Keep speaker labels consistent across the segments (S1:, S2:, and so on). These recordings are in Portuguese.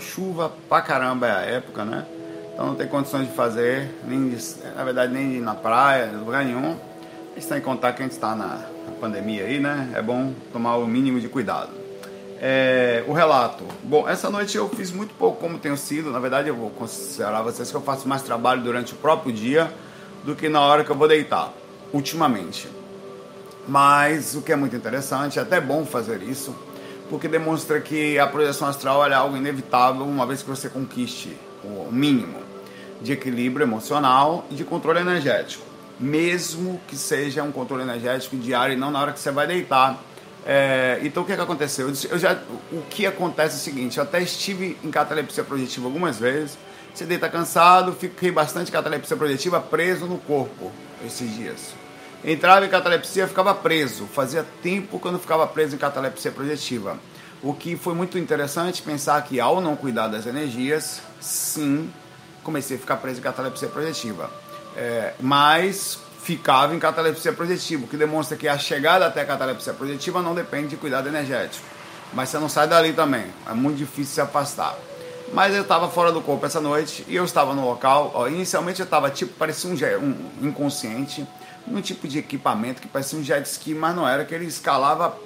S1: Chuva pra caramba é a época, né? Então não tem condições de fazer, nem de, na verdade nem de ir na praia, lugar nenhum. A gente tem que contar que a gente está na, na, pandemia aí, né? É bom tomar o mínimo de cuidado. É, o relato. Bom, essa noite eu fiz muito pouco como tenho sido. Na verdade, eu vou considerar vocês que eu faço mais trabalho durante o próprio dia do que na hora que eu vou deitar, ultimamente. Mas o que é muito interessante, é até bom fazer isso porque demonstra que a projeção astral é algo inevitável uma vez que você conquiste o mínimo de equilíbrio emocional e de controle energético, mesmo que seja um controle energético diário e não na hora que você vai deitar. É, então o que, é que aconteceu? Eu já, o que acontece é o seguinte: eu até estive em catalepsia projetiva algumas vezes. Você deita cansado, fiquei bastante catalepsia projetiva preso no corpo esses dias entrava em catalepsia, ficava preso. Fazia tempo que eu não ficava preso em catalepsia projetiva. O que foi muito interessante pensar que ao não cuidar das energias, sim, comecei a ficar preso em catalepsia projetiva. É, mas ficava em catalepsia projetiva, o que demonstra que a chegada até a catalepsia projetiva não depende de cuidado energético. Mas você não sai dali também, é muito difícil se afastar. Mas eu estava fora do corpo essa noite e eu estava no local. Ó, inicialmente eu estava tipo, parecia um, um inconsciente num tipo de equipamento que parecia um jet ski, mas não era, que ele escalava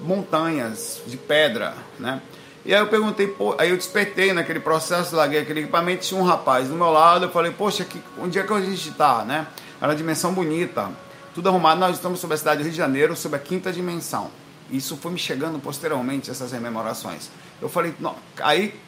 S1: montanhas de pedra, né? E aí eu perguntei, pô, aí eu despertei naquele processo, larguei aquele equipamento, tinha um rapaz do meu lado, eu falei, poxa, que, onde é que a gente está, né? Era uma dimensão bonita, tudo arrumado, nós estamos sobre a cidade do Rio de Janeiro, sobre a quinta dimensão. Isso foi me chegando posteriormente, essas rememorações. Eu falei, não, aí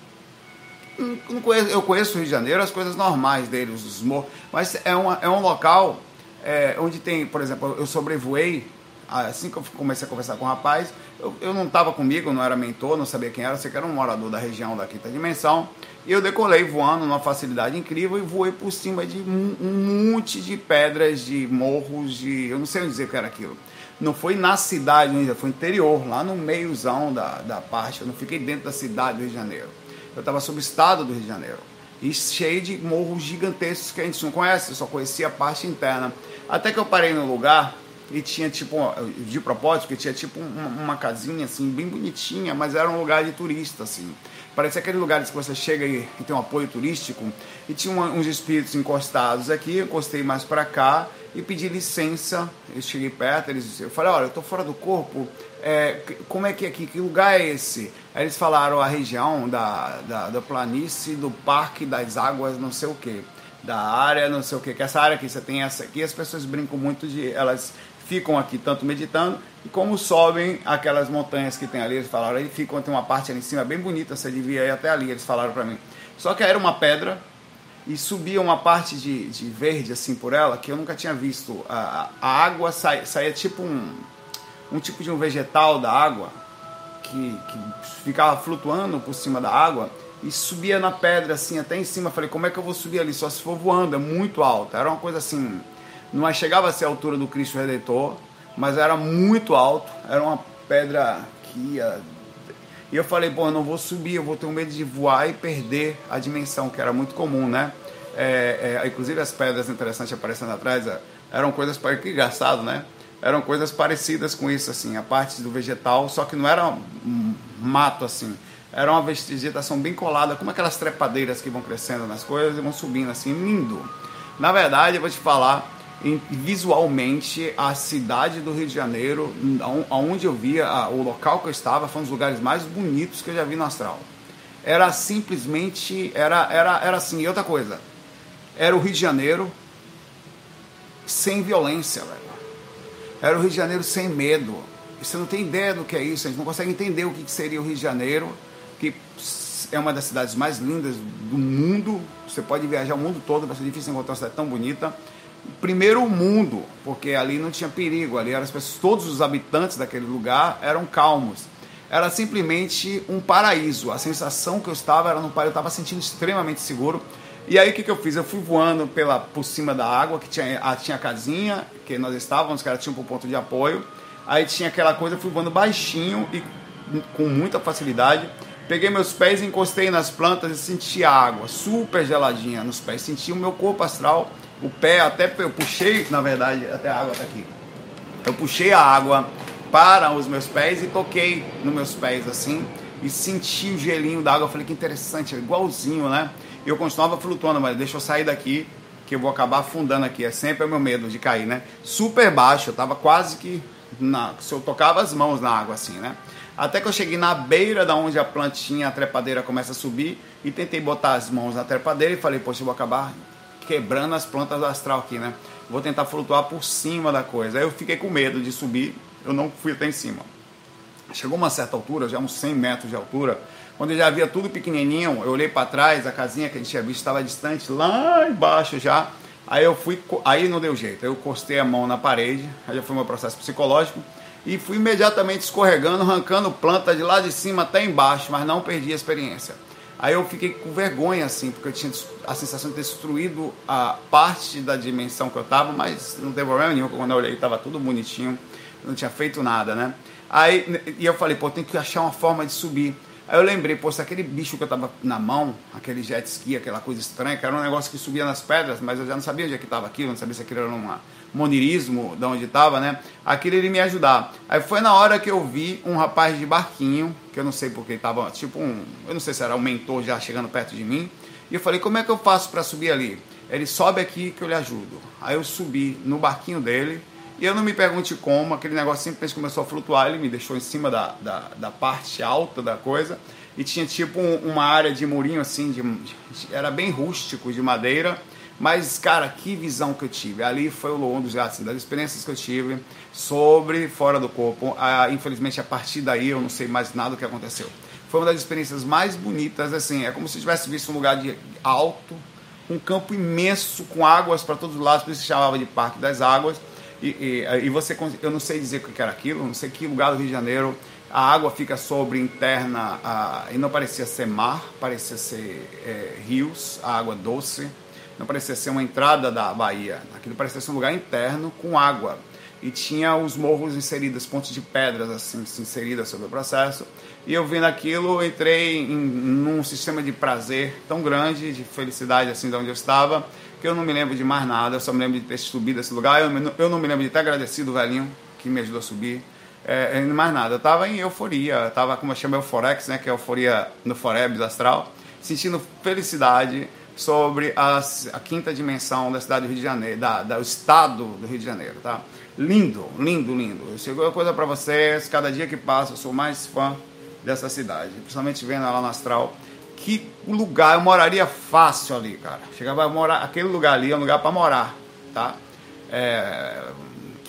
S1: não conheço, eu conheço o Rio de Janeiro, as coisas normais dele, os morros, mas é, uma, é um local é, onde tem, por exemplo, eu sobrevoei, assim que eu comecei a conversar com o rapaz, eu, eu não estava comigo, não era mentor, não sabia quem era, sei que era um morador da região da quinta dimensão, e eu decolei voando numa facilidade incrível e voei por cima de um, um monte de pedras, de morros, de. eu não sei dizer o que era aquilo. Não foi na cidade ainda, foi interior, lá no meiozão da, da parte, eu não fiquei dentro da cidade do Rio de Janeiro. Eu estava sob o estado do Rio de Janeiro e cheio de morros gigantescos que a gente não conhece, eu só conhecia a parte interna. Até que eu parei no lugar e tinha tipo, de propósito, que tinha tipo uma, uma, casinha assim, bem bonitinha, mas era um lugar de turista, assim. Parecia aqueles lugares que você chega e, tem um apoio turístico. E tinha uma, uns espíritos encostados aqui, encostei mais para cá e pedi licença. Eu cheguei perto, eles, eu falei, olha, eu tô fora do corpo, é, como é que é aqui, que lugar é esse? Aí eles falaram a região da, da, da planície, do parque das águas, não sei o que da área, não sei o que, que essa área aqui, você tem essa aqui, as pessoas brincam muito de, elas ficam aqui tanto meditando, e como sobem aquelas montanhas que tem ali, eles falaram, aí ficam, tem uma parte ali em cima bem bonita, você devia ir até ali, eles falaram para mim. Só que era uma pedra, e subia uma parte de, de verde assim por ela, que eu nunca tinha visto. A, a água saía, saía tipo um, um tipo de um vegetal da água, que, que ficava flutuando por cima da água, e subia na pedra assim até em cima. Falei, como é que eu vou subir ali? Só se for voando, é muito alto. Era uma coisa assim, não é, chegava a ser a altura do Cristo Redentor, mas era muito alto. Era uma pedra que ia. E eu falei, bom, eu não vou subir, eu vou ter um medo de voar e perder a dimensão, que era muito comum, né? É, é, inclusive as pedras interessantes aparecendo atrás é, eram coisas que engraçado, né? Eram coisas parecidas com isso, assim, a parte do vegetal, só que não era um mato assim era uma vegetação bem colada, como aquelas trepadeiras que vão crescendo nas coisas e vão subindo assim, lindo. Na verdade, eu vou te falar, visualmente, a cidade do Rio de Janeiro, onde eu via, o local que eu estava, foi um dos lugares mais bonitos que eu já vi no astral. Era simplesmente, era, era, era assim, e outra coisa, era o Rio de Janeiro sem violência, velho. Era o Rio de Janeiro sem medo. Você não tem ideia do que é isso, a gente não consegue entender o que seria o Rio de Janeiro que é uma das cidades mais lindas do mundo. Você pode viajar o mundo todo, vai ser difícil encontrar uma cidade tão bonita. Primeiro mundo, porque ali não tinha perigo, ali eram as pessoas, todos os habitantes daquele lugar eram calmos. Era simplesmente um paraíso. A sensação que eu estava era no paraíso, eu estava sentindo extremamente seguro. E aí o que, que eu fiz? Eu fui voando pela, por cima da água, que tinha, a, tinha a casinha, que nós estávamos, que era tipo um ponto de apoio. Aí tinha aquela coisa, eu fui voando baixinho e com muita facilidade Peguei meus pés, encostei nas plantas e senti a água super geladinha nos pés. Senti o meu corpo astral, o pé, até eu puxei, na verdade, até a água tá aqui. Eu puxei a água para os meus pés e toquei nos meus pés assim. e senti o gelinho da água. Eu falei que interessante, é igualzinho, né? E eu continuava flutuando, mas deixa eu sair daqui que eu vou acabar afundando aqui. É sempre o meu medo de cair, né? Super baixo, eu tava quase que na, se eu tocava as mãos na água assim, né? Até que eu cheguei na beira da onde a plantinha, a trepadeira começa a subir e tentei botar as mãos na trepadeira e falei, poxa, eu vou acabar quebrando as plantas do astral aqui, né? Vou tentar flutuar por cima da coisa. Aí eu fiquei com medo de subir, eu não fui até em cima. Chegou uma certa altura, já uns 100 metros de altura, quando eu já via tudo pequenininho, eu olhei para trás, a casinha que a gente tinha visto estava distante, lá embaixo já. Aí eu fui, aí não deu jeito, eu costei a mão na parede, aí já foi meu processo psicológico e fui imediatamente escorregando, arrancando planta de lá de cima até embaixo, mas não perdi a experiência. Aí eu fiquei com vergonha assim, porque eu tinha a sensação de ter destruído a parte da dimensão que eu estava, mas não teve problema nenhum, quando eu olhei estava tudo bonitinho, não tinha feito nada, né? Aí e eu falei, pô, tem que achar uma forma de subir. Aí eu lembrei, pô, se aquele bicho que eu tava na mão, aquele jet ski, aquela coisa estranha, que era um negócio que subia nas pedras, mas eu já não sabia onde é que estava aquilo, não sabia se aquilo era uma monirismo de onde estava, né? Aquilo ele me ajudar. Aí foi na hora que eu vi um rapaz de barquinho, que eu não sei porque estava tipo um, eu não sei se era um mentor já chegando perto de mim, e eu falei: "Como é que eu faço para subir ali?" Ele sobe aqui que eu lhe ajudo. Aí eu subi no barquinho dele, e eu não me pergunte como, aquele negócio simplesmente começou a flutuar, ele me deixou em cima da, da, da parte alta da coisa, e tinha tipo um, uma área de murinho assim, de, era bem rústico, de madeira, mas, cara, que visão que eu tive. Ali foi um dos assim, das experiências que eu tive sobre fora do corpo. Ah, infelizmente, a partir daí eu não sei mais nada do que aconteceu. Foi uma das experiências mais bonitas, assim, é como se tivesse visto um lugar de alto, um campo imenso com águas para todos os lados, por isso se chamava de Parque das Águas. E, e, e, você, eu não sei dizer o que era aquilo, não sei que lugar do Rio de Janeiro, a água fica sobre interna, e não parecia ser mar, parecia ser é, rios, a água doce não parecia ser uma entrada da Bahia, aquilo parecia ser um lugar interno com água. E tinha os morros inseridos, pontes de pedras assim, inseridas sobre o processo. E eu vendo aquilo, entrei em, num sistema de prazer tão grande, de felicidade assim de onde eu estava, que eu não me lembro de mais nada, eu só me lembro de ter subido esse lugar. Eu, eu não me lembro de ter agradecido o velhinho que me ajudou a subir. É, mais nada, eu estava em euforia, estava como eu chamo Euforex, né, que é euforia no Forebs astral, sentindo felicidade, sobre a quinta dimensão da cidade do Rio de Janeiro, da, do estado do Rio de Janeiro, tá? Lindo, lindo, lindo. Chegou a coisa para vocês, cada dia que passa eu sou mais fã dessa cidade, principalmente vendo ela no astral. Que lugar, eu moraria fácil ali, cara. Chegava a morar, aquele lugar ali é um lugar para morar, tá? É,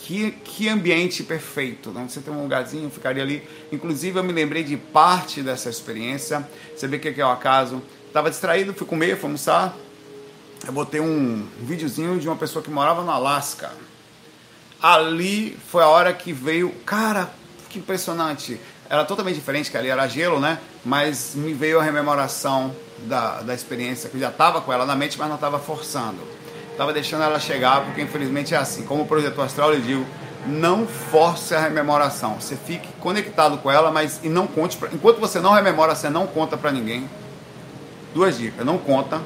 S1: que, que ambiente perfeito, né? Você tem um lugarzinho, ficaria ali. Inclusive, eu me lembrei de parte dessa experiência. Você vê o que é o acaso? Tava distraído, fui comer, fui almoçar. Eu botei um videozinho de uma pessoa que morava no Alasca. Ali foi a hora que veio. Cara, que impressionante. Era totalmente diferente, que ali era gelo, né? Mas me veio a rememoração da, da experiência, que eu já estava com ela na mente, mas não estava forçando. Estava deixando ela chegar, porque infelizmente é assim. Como projetor astral, eu digo, não force a rememoração. Você fique conectado com ela, mas e não conte. Pra, enquanto você não rememora, você não conta para ninguém Duas dicas, não conta.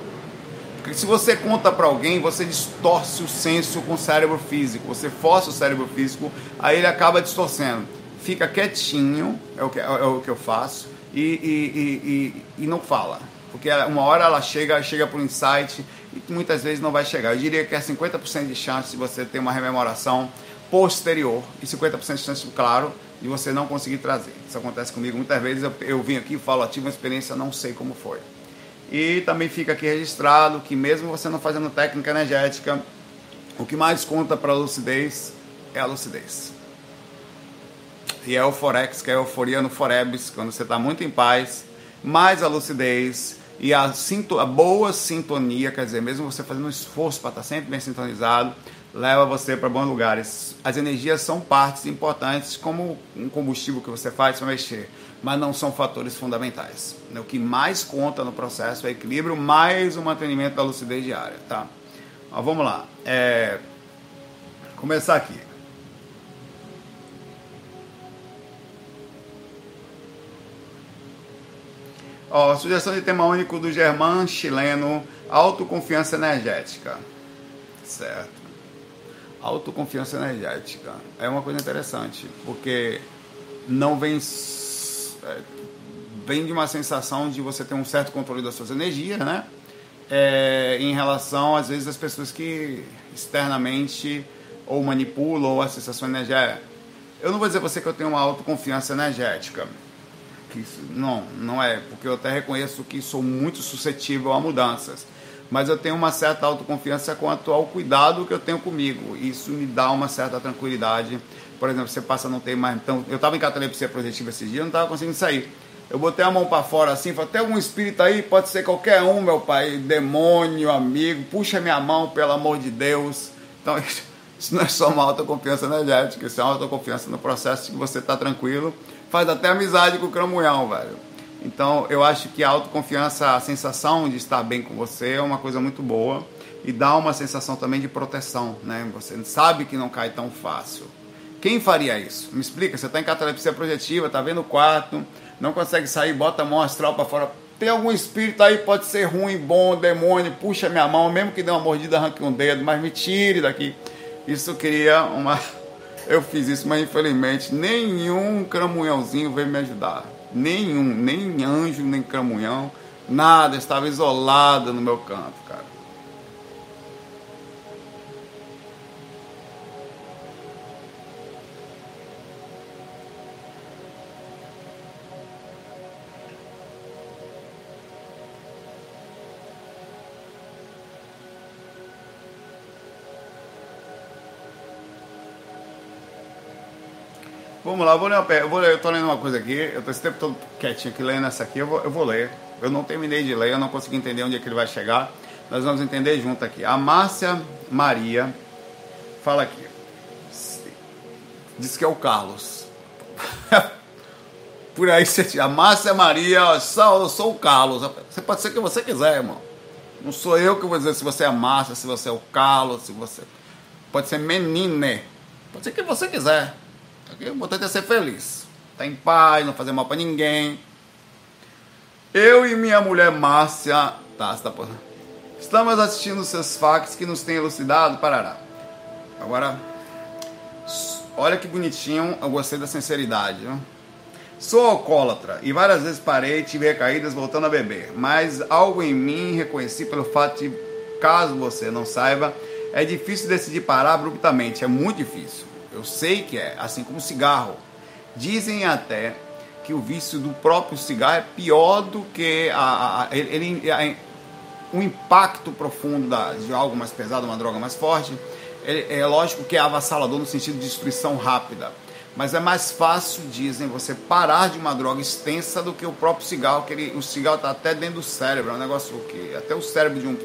S1: Porque se você conta para alguém, você distorce o senso com o cérebro físico. Você força o cérebro físico, aí ele acaba distorcendo. Fica quietinho, é o que, é o que eu faço, e, e, e, e não fala. Porque uma hora ela chega, chega para insight e muitas vezes não vai chegar. Eu diria que é 50% de chance de você ter uma rememoração posterior e 50% de chance, claro, de você não conseguir trazer. Isso acontece comigo muitas vezes. Eu, eu vim aqui e falo, tive uma experiência, não sei como foi. E também fica aqui registrado que mesmo você não fazendo técnica energética, o que mais conta para a lucidez é a lucidez. E é o Forex, que é a euforia no Forebs, quando você está muito em paz, mais a lucidez e a, a boa sintonia, quer dizer, mesmo você fazendo um esforço para estar tá sempre bem sintonizado, leva você para bons lugares. As energias são partes importantes, como um combustível que você faz para mexer mas não são fatores fundamentais. O que mais conta no processo é equilíbrio mais o mantenimento da lucidez diária, tá? Mas vamos lá. É... Começar aqui. Ó, sugestão de tema único do Germán chileno, autoconfiança energética. Certo. Autoconfiança energética. É uma coisa interessante, porque não vem vem de uma sensação de você ter um certo controle das suas energias, né? É, em relação, às vezes, às pessoas que externamente ou manipulam ou a sensação energética. Eu não vou dizer você que eu tenho uma autoconfiança energética. Que isso, não, não é, porque eu até reconheço que sou muito suscetível a mudanças. Mas eu tenho uma certa autoconfiança quanto ao cuidado que eu tenho comigo. Isso me dá uma certa tranquilidade. Por exemplo, você passa não ter mais. Então, eu estava em catalepsia projetiva esses dias, não estava conseguindo sair. Eu botei a mão para fora assim, falei, tem algum espírito aí? Pode ser qualquer um, meu pai, demônio, amigo, puxa minha mão, pelo amor de Deus. Então, isso não é só uma autoconfiança energética, isso é uma autoconfiança no processo de que você está tranquilo. Faz até amizade com o cramunhão, velho. Então, eu acho que a autoconfiança, a sensação de estar bem com você é uma coisa muito boa e dá uma sensação também de proteção, né? Você sabe que não cai tão fácil. Quem faria isso? Me explica, você está em catalepsia projetiva, está vendo o quarto, não consegue sair, bota a mão astral para fora. Tem algum espírito aí, pode ser ruim, bom, demônio, puxa minha mão, mesmo que dê uma mordida, arranque um dedo, mas me tire daqui. Isso cria uma. Eu fiz isso, mas infelizmente nenhum cramunhãozinho veio me ajudar. Nenhum, nem anjo, nem cramunhão, nada, estava isolado no meu canto, cara. Vamos lá, eu vou ler uma eu, vou ler, eu tô lendo uma coisa aqui, eu tô esse tempo todo quietinho aqui lendo essa aqui, eu vou, eu vou ler. Eu não terminei de ler, eu não consegui entender onde é que ele vai chegar. Nós vamos entender junto aqui. A Márcia Maria fala aqui. Diz que é o Carlos. Por aí você A Márcia Maria, eu sou o Carlos. Você pode ser o que você quiser, irmão. Não sou eu que vou dizer se você é a Márcia, se você é o Carlos, se você. Pode ser menine. Pode ser o que você quiser. O importante é ser feliz. Estar tá em paz, não fazer mal para ninguém. Eu e minha mulher Márcia. Tá, tá por... Estamos assistindo seus fax que nos têm elucidado. Parará. Agora. Olha que bonitinho. Eu gostei da sinceridade. Viu? Sou alcoólatra e várias vezes parei e tive recaídas voltando a beber. Mas algo em mim reconheci pelo fato de, caso você não saiba, é difícil decidir parar abruptamente. É muito difícil. Eu sei que é, assim como cigarro. Dizem até que o vício do próprio cigarro é pior do que a, a, ele, a, o impacto profundo da, de algo mais pesado, uma droga mais forte. É, é lógico que é avassalador no sentido de destruição rápida. Mas é mais fácil, dizem, você parar de uma droga extensa do que o próprio cigarro, que ele, o cigarro está até dentro do cérebro, é um negócio que até o cérebro de um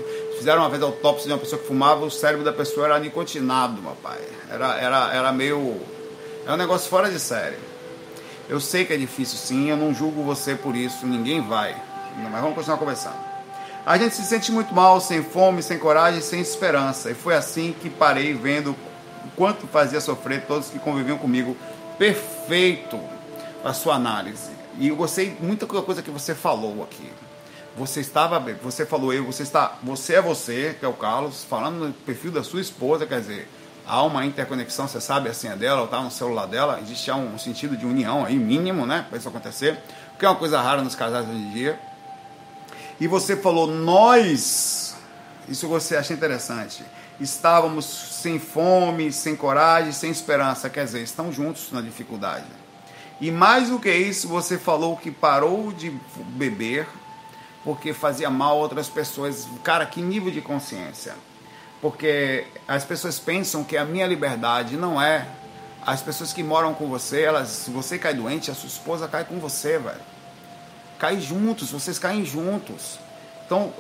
S1: fizeram uma vez autópsia de uma pessoa que fumava, o cérebro da pessoa era nicotinado, pai. Era, era, era meio. É um negócio fora de série. Eu sei que é difícil sim, eu não julgo você por isso, ninguém vai. Mas vamos continuar conversando. A gente se sente muito mal, sem fome, sem coragem, sem esperança. E foi assim que parei vendo o quanto fazia sofrer todos que conviviam comigo. Perfeito a sua análise. E eu gostei muito da coisa que você falou aqui. Você estava, você falou eu, você está, você é você, que é o Carlos, falando no perfil da sua esposa, quer dizer, há uma interconexão, você sabe a senha dela, está no celular dela, existe um sentido de união aí mínimo, né, para isso acontecer, que é uma coisa rara nos casais hoje em dia. E você falou nós, isso você acha interessante. Estávamos sem fome, sem coragem, sem esperança, quer dizer, estão juntos na dificuldade. E mais do que isso, você falou que parou de beber porque fazia mal a outras pessoas. Cara, que nível de consciência? Porque as pessoas pensam que a minha liberdade não é. As pessoas que moram com você, elas, se você cai doente, a sua esposa cai com você, velho. Cai juntos, vocês caem juntos. Então,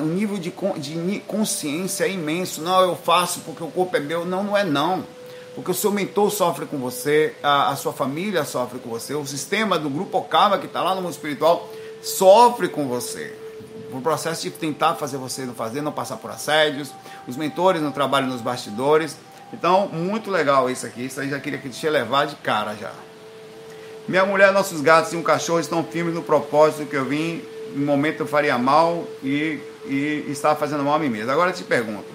S1: o nível de, de consciência é imenso. Não, eu faço porque o corpo é meu. Não, não é não. Porque o seu mentor sofre com você, a, a sua família sofre com você, o sistema do grupo Okama que está lá no mundo espiritual sofre com você. O processo de tentar fazer você não fazer, não passar por assédios, os mentores no trabalho nos bastidores. Então, muito legal isso aqui. Isso aí já queria que te levar de cara já. Minha mulher, nossos gatos e um cachorro estão firmes no propósito que eu vim. No momento eu faria mal e, e estava fazendo mal a mim mesmo. Agora eu te pergunto: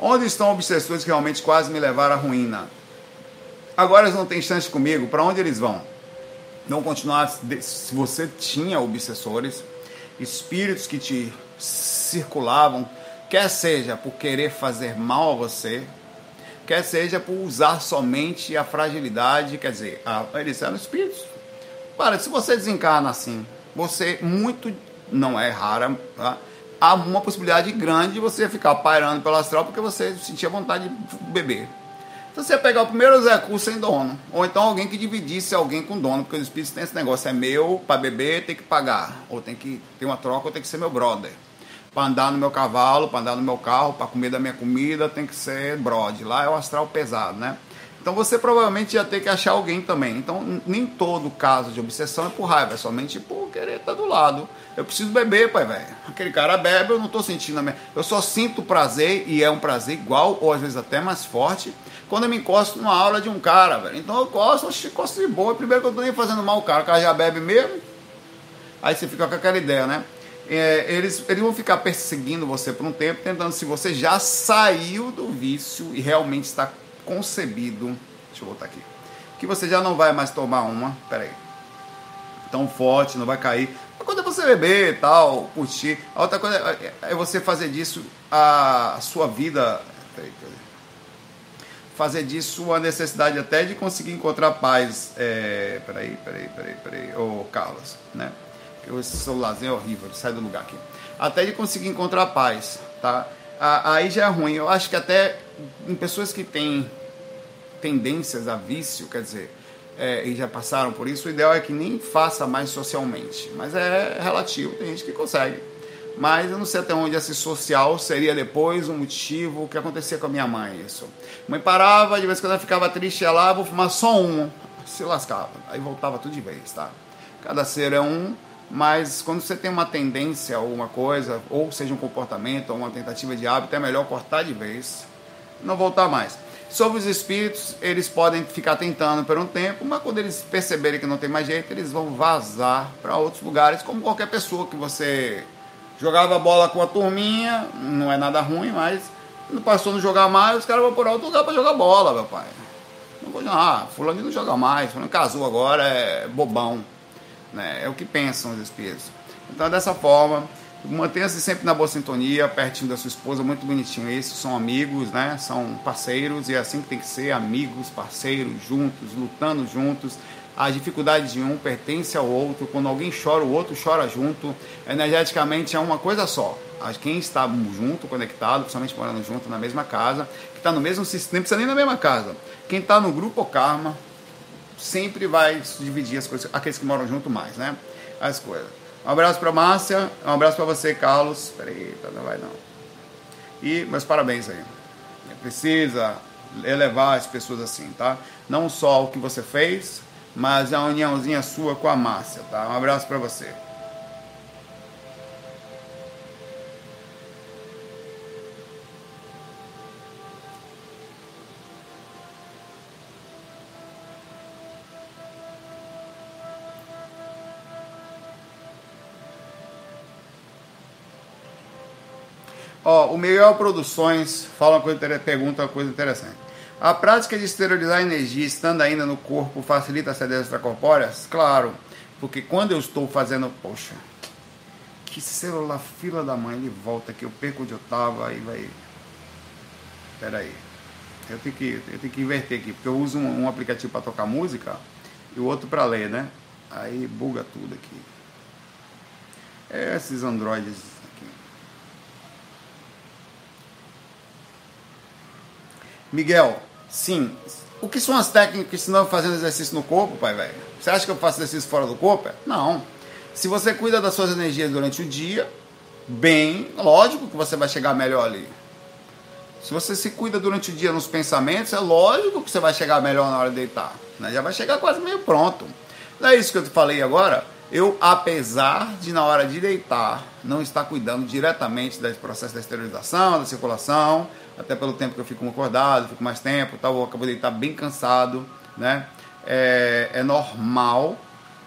S1: onde estão obsessores que realmente quase me levaram à ruína? Agora eles não têm chance comigo, para onde eles vão? Não continuar. Se você tinha obsessores, espíritos que te circulavam, quer seja por querer fazer mal a você, quer seja por usar somente a fragilidade, quer dizer, a, eles eram espíritos. Para, se você desencarna assim, você muito, não é rara, tá? há uma possibilidade grande de você ficar pairando pelo astral porque você sentia vontade de beber. Então você ia pegar o primeiro Zé Cu sem dono. Ou então alguém que dividisse alguém com dono, porque os espíritos têm esse negócio, é meu, para beber tem que pagar. Ou tem que ter uma troca, ou tem que ser meu brother. Para andar no meu cavalo, para andar no meu carro, para comer da minha comida, tem que ser brother. Lá é o astral pesado, né? Então você provavelmente ia ter que achar alguém também. Então nem todo caso de obsessão é por raiva, é somente por querer estar do lado. Eu preciso beber, pai, velho. Aquele cara bebe, eu não estou sentindo a minha... Eu só sinto prazer, e é um prazer igual, ou às vezes até mais forte, quando eu me encosto numa aula de um cara, velho. Então eu gosto, eu gosto de boa. Primeiro que eu tô nem fazendo mal o cara, o cara já bebe mesmo. Aí você fica com aquela ideia, né? É, eles, eles vão ficar perseguindo você por um tempo, tentando se você já saiu do vício e realmente está concebido, deixa eu voltar aqui, que você já não vai mais tomar uma, peraí, tão forte, não vai cair. Uma coisa é você beber e tal, curtir. A outra coisa é, é você fazer disso a sua vida. Peraí, peraí. Fazer disso a necessidade até de conseguir encontrar paz. É, peraí, peraí, peraí, peraí. Ô, Carlos, né? Esse celularzinho é horrível, sai do lugar aqui. Até de conseguir encontrar paz, tá? Aí já é ruim. Eu acho que até em pessoas que têm tendências a vício, quer dizer, é, e já passaram por isso, o ideal é que nem faça mais socialmente. Mas é relativo, tem gente que consegue. Mas eu não sei até onde esse social seria depois um motivo. Que acontecia com a minha mãe, isso. Mãe parava, de vez em quando ela ficava triste, ia lá, vou fumar só um. Se lascava. Aí voltava tudo de vez, tá? Cada ser é um, mas quando você tem uma tendência a alguma coisa, ou seja um comportamento, ou uma tentativa de hábito, é melhor cortar de vez, não voltar mais. Sobre os espíritos, eles podem ficar tentando por um tempo, mas quando eles perceberem que não tem mais jeito, eles vão vazar para outros lugares, como qualquer pessoa que você jogava bola com a turminha, não é nada ruim, mas não passou a não jogar mais, os caras vão por outro lugar para jogar bola, meu pai. Não vou ah, fulano não joga mais, fulano casou agora, é bobão. Né? É o que pensam os espíritos. Então, dessa forma, Mantenha-se sempre na boa sintonia, pertinho da sua esposa, muito bonitinho. Esses são amigos, né? São parceiros e é assim que tem que ser, amigos, parceiros, juntos, lutando juntos. A dificuldade de um pertence ao outro. Quando alguém chora, o outro chora junto. Energeticamente é uma coisa só. Quem está junto, conectado, principalmente morando junto na mesma casa, que está no mesmo sistema, não precisa nem na mesma casa. Quem está no grupo karma sempre vai dividir as coisas, aqueles que moram junto mais, né? As coisas. Um abraço para Márcia, um abraço para você, Carlos. Peraí, tá, não vai não. E meus parabéns aí. Precisa elevar as pessoas assim, tá? Não só o que você fez, mas a uniãozinha sua com a Márcia, tá? Um abraço para você. Ó, o Miguel Produções fala uma coisa, pergunta uma coisa interessante. A prática de esterilizar energia estando ainda no corpo facilita as sedes extracorpóreas? Claro, porque quando eu estou fazendo, poxa, que celular fila da mãe, ele volta que eu perco onde eu tava e vai. Pera aí. Eu tenho que, eu tenho que inverter aqui, porque eu uso um, um aplicativo para tocar música e o outro para ler, né? Aí buga tudo aqui. É esses androides Miguel, sim. O que são as técnicas que ensinam fazendo exercício no corpo, pai velho? Você acha que eu faço exercício fora do corpo? Não. Se você cuida das suas energias durante o dia, bem, lógico que você vai chegar melhor ali. Se você se cuida durante o dia nos pensamentos, é lógico que você vai chegar melhor na hora de deitar. Né? Já vai chegar quase meio pronto. Não é isso que eu te falei agora? Eu, apesar de na hora de deitar não estar cuidando diretamente do processo da esterilização, da circulação, até pelo tempo que eu fico acordado, fico mais tempo, tal, eu acabo de estar bem cansado, né? É, é normal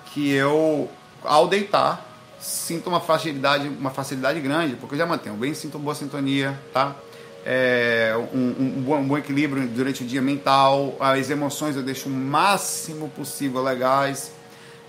S1: que eu, ao deitar, sinta uma facilidade, uma facilidade grande, porque eu já mantenho bem, sinto boa sintonia, tá? É, um, um, bom, um, bom, equilíbrio durante o dia mental, as emoções eu deixo o máximo possível legais.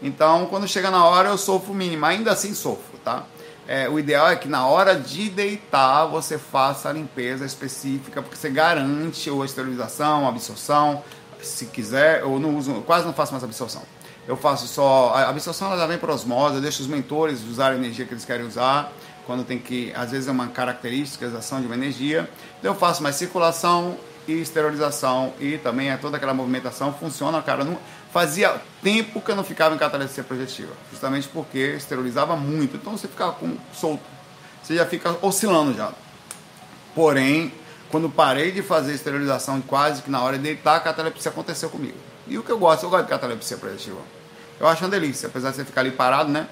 S1: Então, quando chega na hora, eu sofro o mínimo. Ainda assim, sofro, tá? É, o ideal é que na hora de deitar você faça a limpeza específica, porque você garante ou a esterilização, a absorção, se quiser, eu não uso, quase não faço mais absorção. Eu faço só. A absorção ela vem por osmose, eu deixo os mentores usar a energia que eles querem usar, quando tem que. Às vezes é uma característica, ação de uma energia. Então eu faço mais circulação e esterilização e também é toda aquela movimentação funciona, cara. Não, fazia tempo que eu não ficava em catalepsia projetiva, justamente porque esterilizava muito. Então você ficava com, solto, você já fica oscilando já. Porém, quando parei de fazer esterilização quase que na hora de deitar, a catalepsia aconteceu comigo. E o que eu gosto, eu gosto de catalepsia projetiva. Eu acho uma delícia, apesar de você ficar ali parado, né?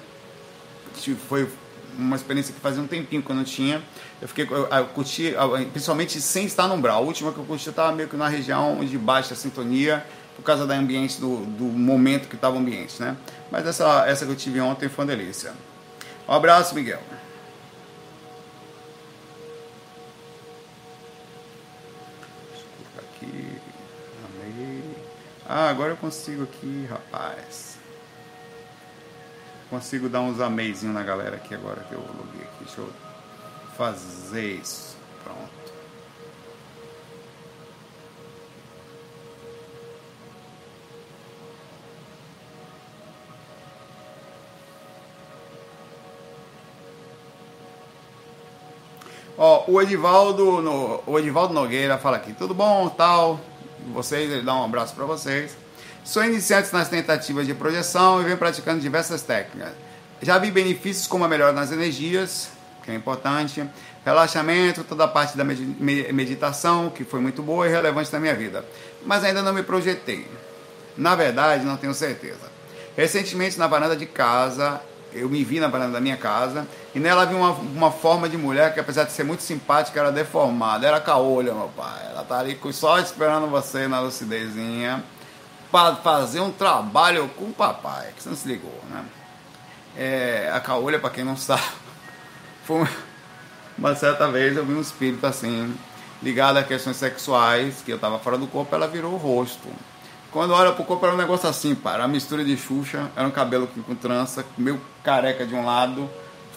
S1: Foi uma experiência que fazia um tempinho que eu não tinha. Eu fiquei, eu, eu curti, principalmente sem estar no umbral. A última que eu curti estava meio que na região de baixa sintonia, por causa do ambiente, do, do momento que estava o ambiente, né? Mas essa, essa que eu tive ontem foi uma delícia. Um abraço, Miguel. Aqui, amei. Ah, agora eu consigo aqui, rapaz. Consigo dar uns ameizinhos na galera aqui agora que eu loguei aqui. Deixa eu fazer isso. Ó, o Edivaldo, no, o Edivaldo Nogueira fala aqui, tudo bom, tal, vocês, ele dá um abraço para vocês. Sou iniciante nas tentativas de projeção e venho praticando diversas técnicas. Já vi benefícios como a melhora nas energias, que é importante, relaxamento, toda a parte da meditação, que foi muito boa e relevante na minha vida. Mas ainda não me projetei. Na verdade, não tenho certeza. Recentemente, na varanda de casa, eu me vi na varanda da minha casa e nela vi uma, uma forma de mulher que, apesar de ser muito simpática, era deformada. Era caolha, meu pai. Ela tá ali só esperando você na lucidezinha para fazer um trabalho com o papai, que você não se ligou, né? É, a caolha, para quem não sabe, foi uma certa vez eu vi um espírito assim, ligado a questões sexuais, que eu tava fora do corpo, ela virou o rosto. Quando olha pro corpo era um negócio assim, para a mistura de Xuxa, era um cabelo com trança, meio careca de um lado,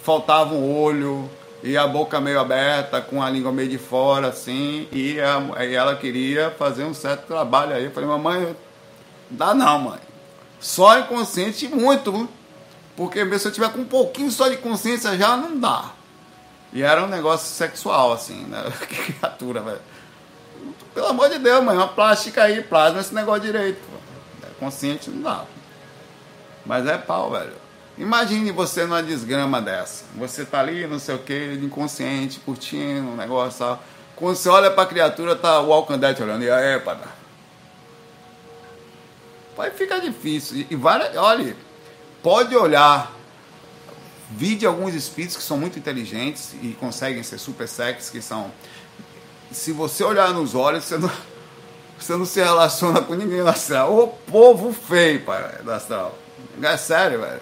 S1: faltava um olho e a boca meio aberta, com a língua meio de fora, assim, e, a, e ela queria fazer um certo trabalho aí. Eu falei, mamãe, dá não, mãe. Só inconsciente muito, porque se eu tiver com um pouquinho só de consciência já não dá. E era um negócio sexual, assim, né? Que criatura, velho. Pelo amor de Deus, mãe, uma plástica aí, plasma esse negócio direito. É consciente não dá. Mas é pau, velho. Imagine você numa desgrama dessa. Você tá ali, não sei o que, inconsciente, curtindo um negócio tal. Quando você olha pra criatura, tá o Alcandete olhando. E aí, pada? Vai ficar difícil. E várias, olha, pode olhar. Vide alguns espíritos que são muito inteligentes e conseguem ser super sexy, que são se você olhar nos olhos, você não, você não se relaciona com ninguém no astral. O povo feio, pai, do astral. É sério, velho.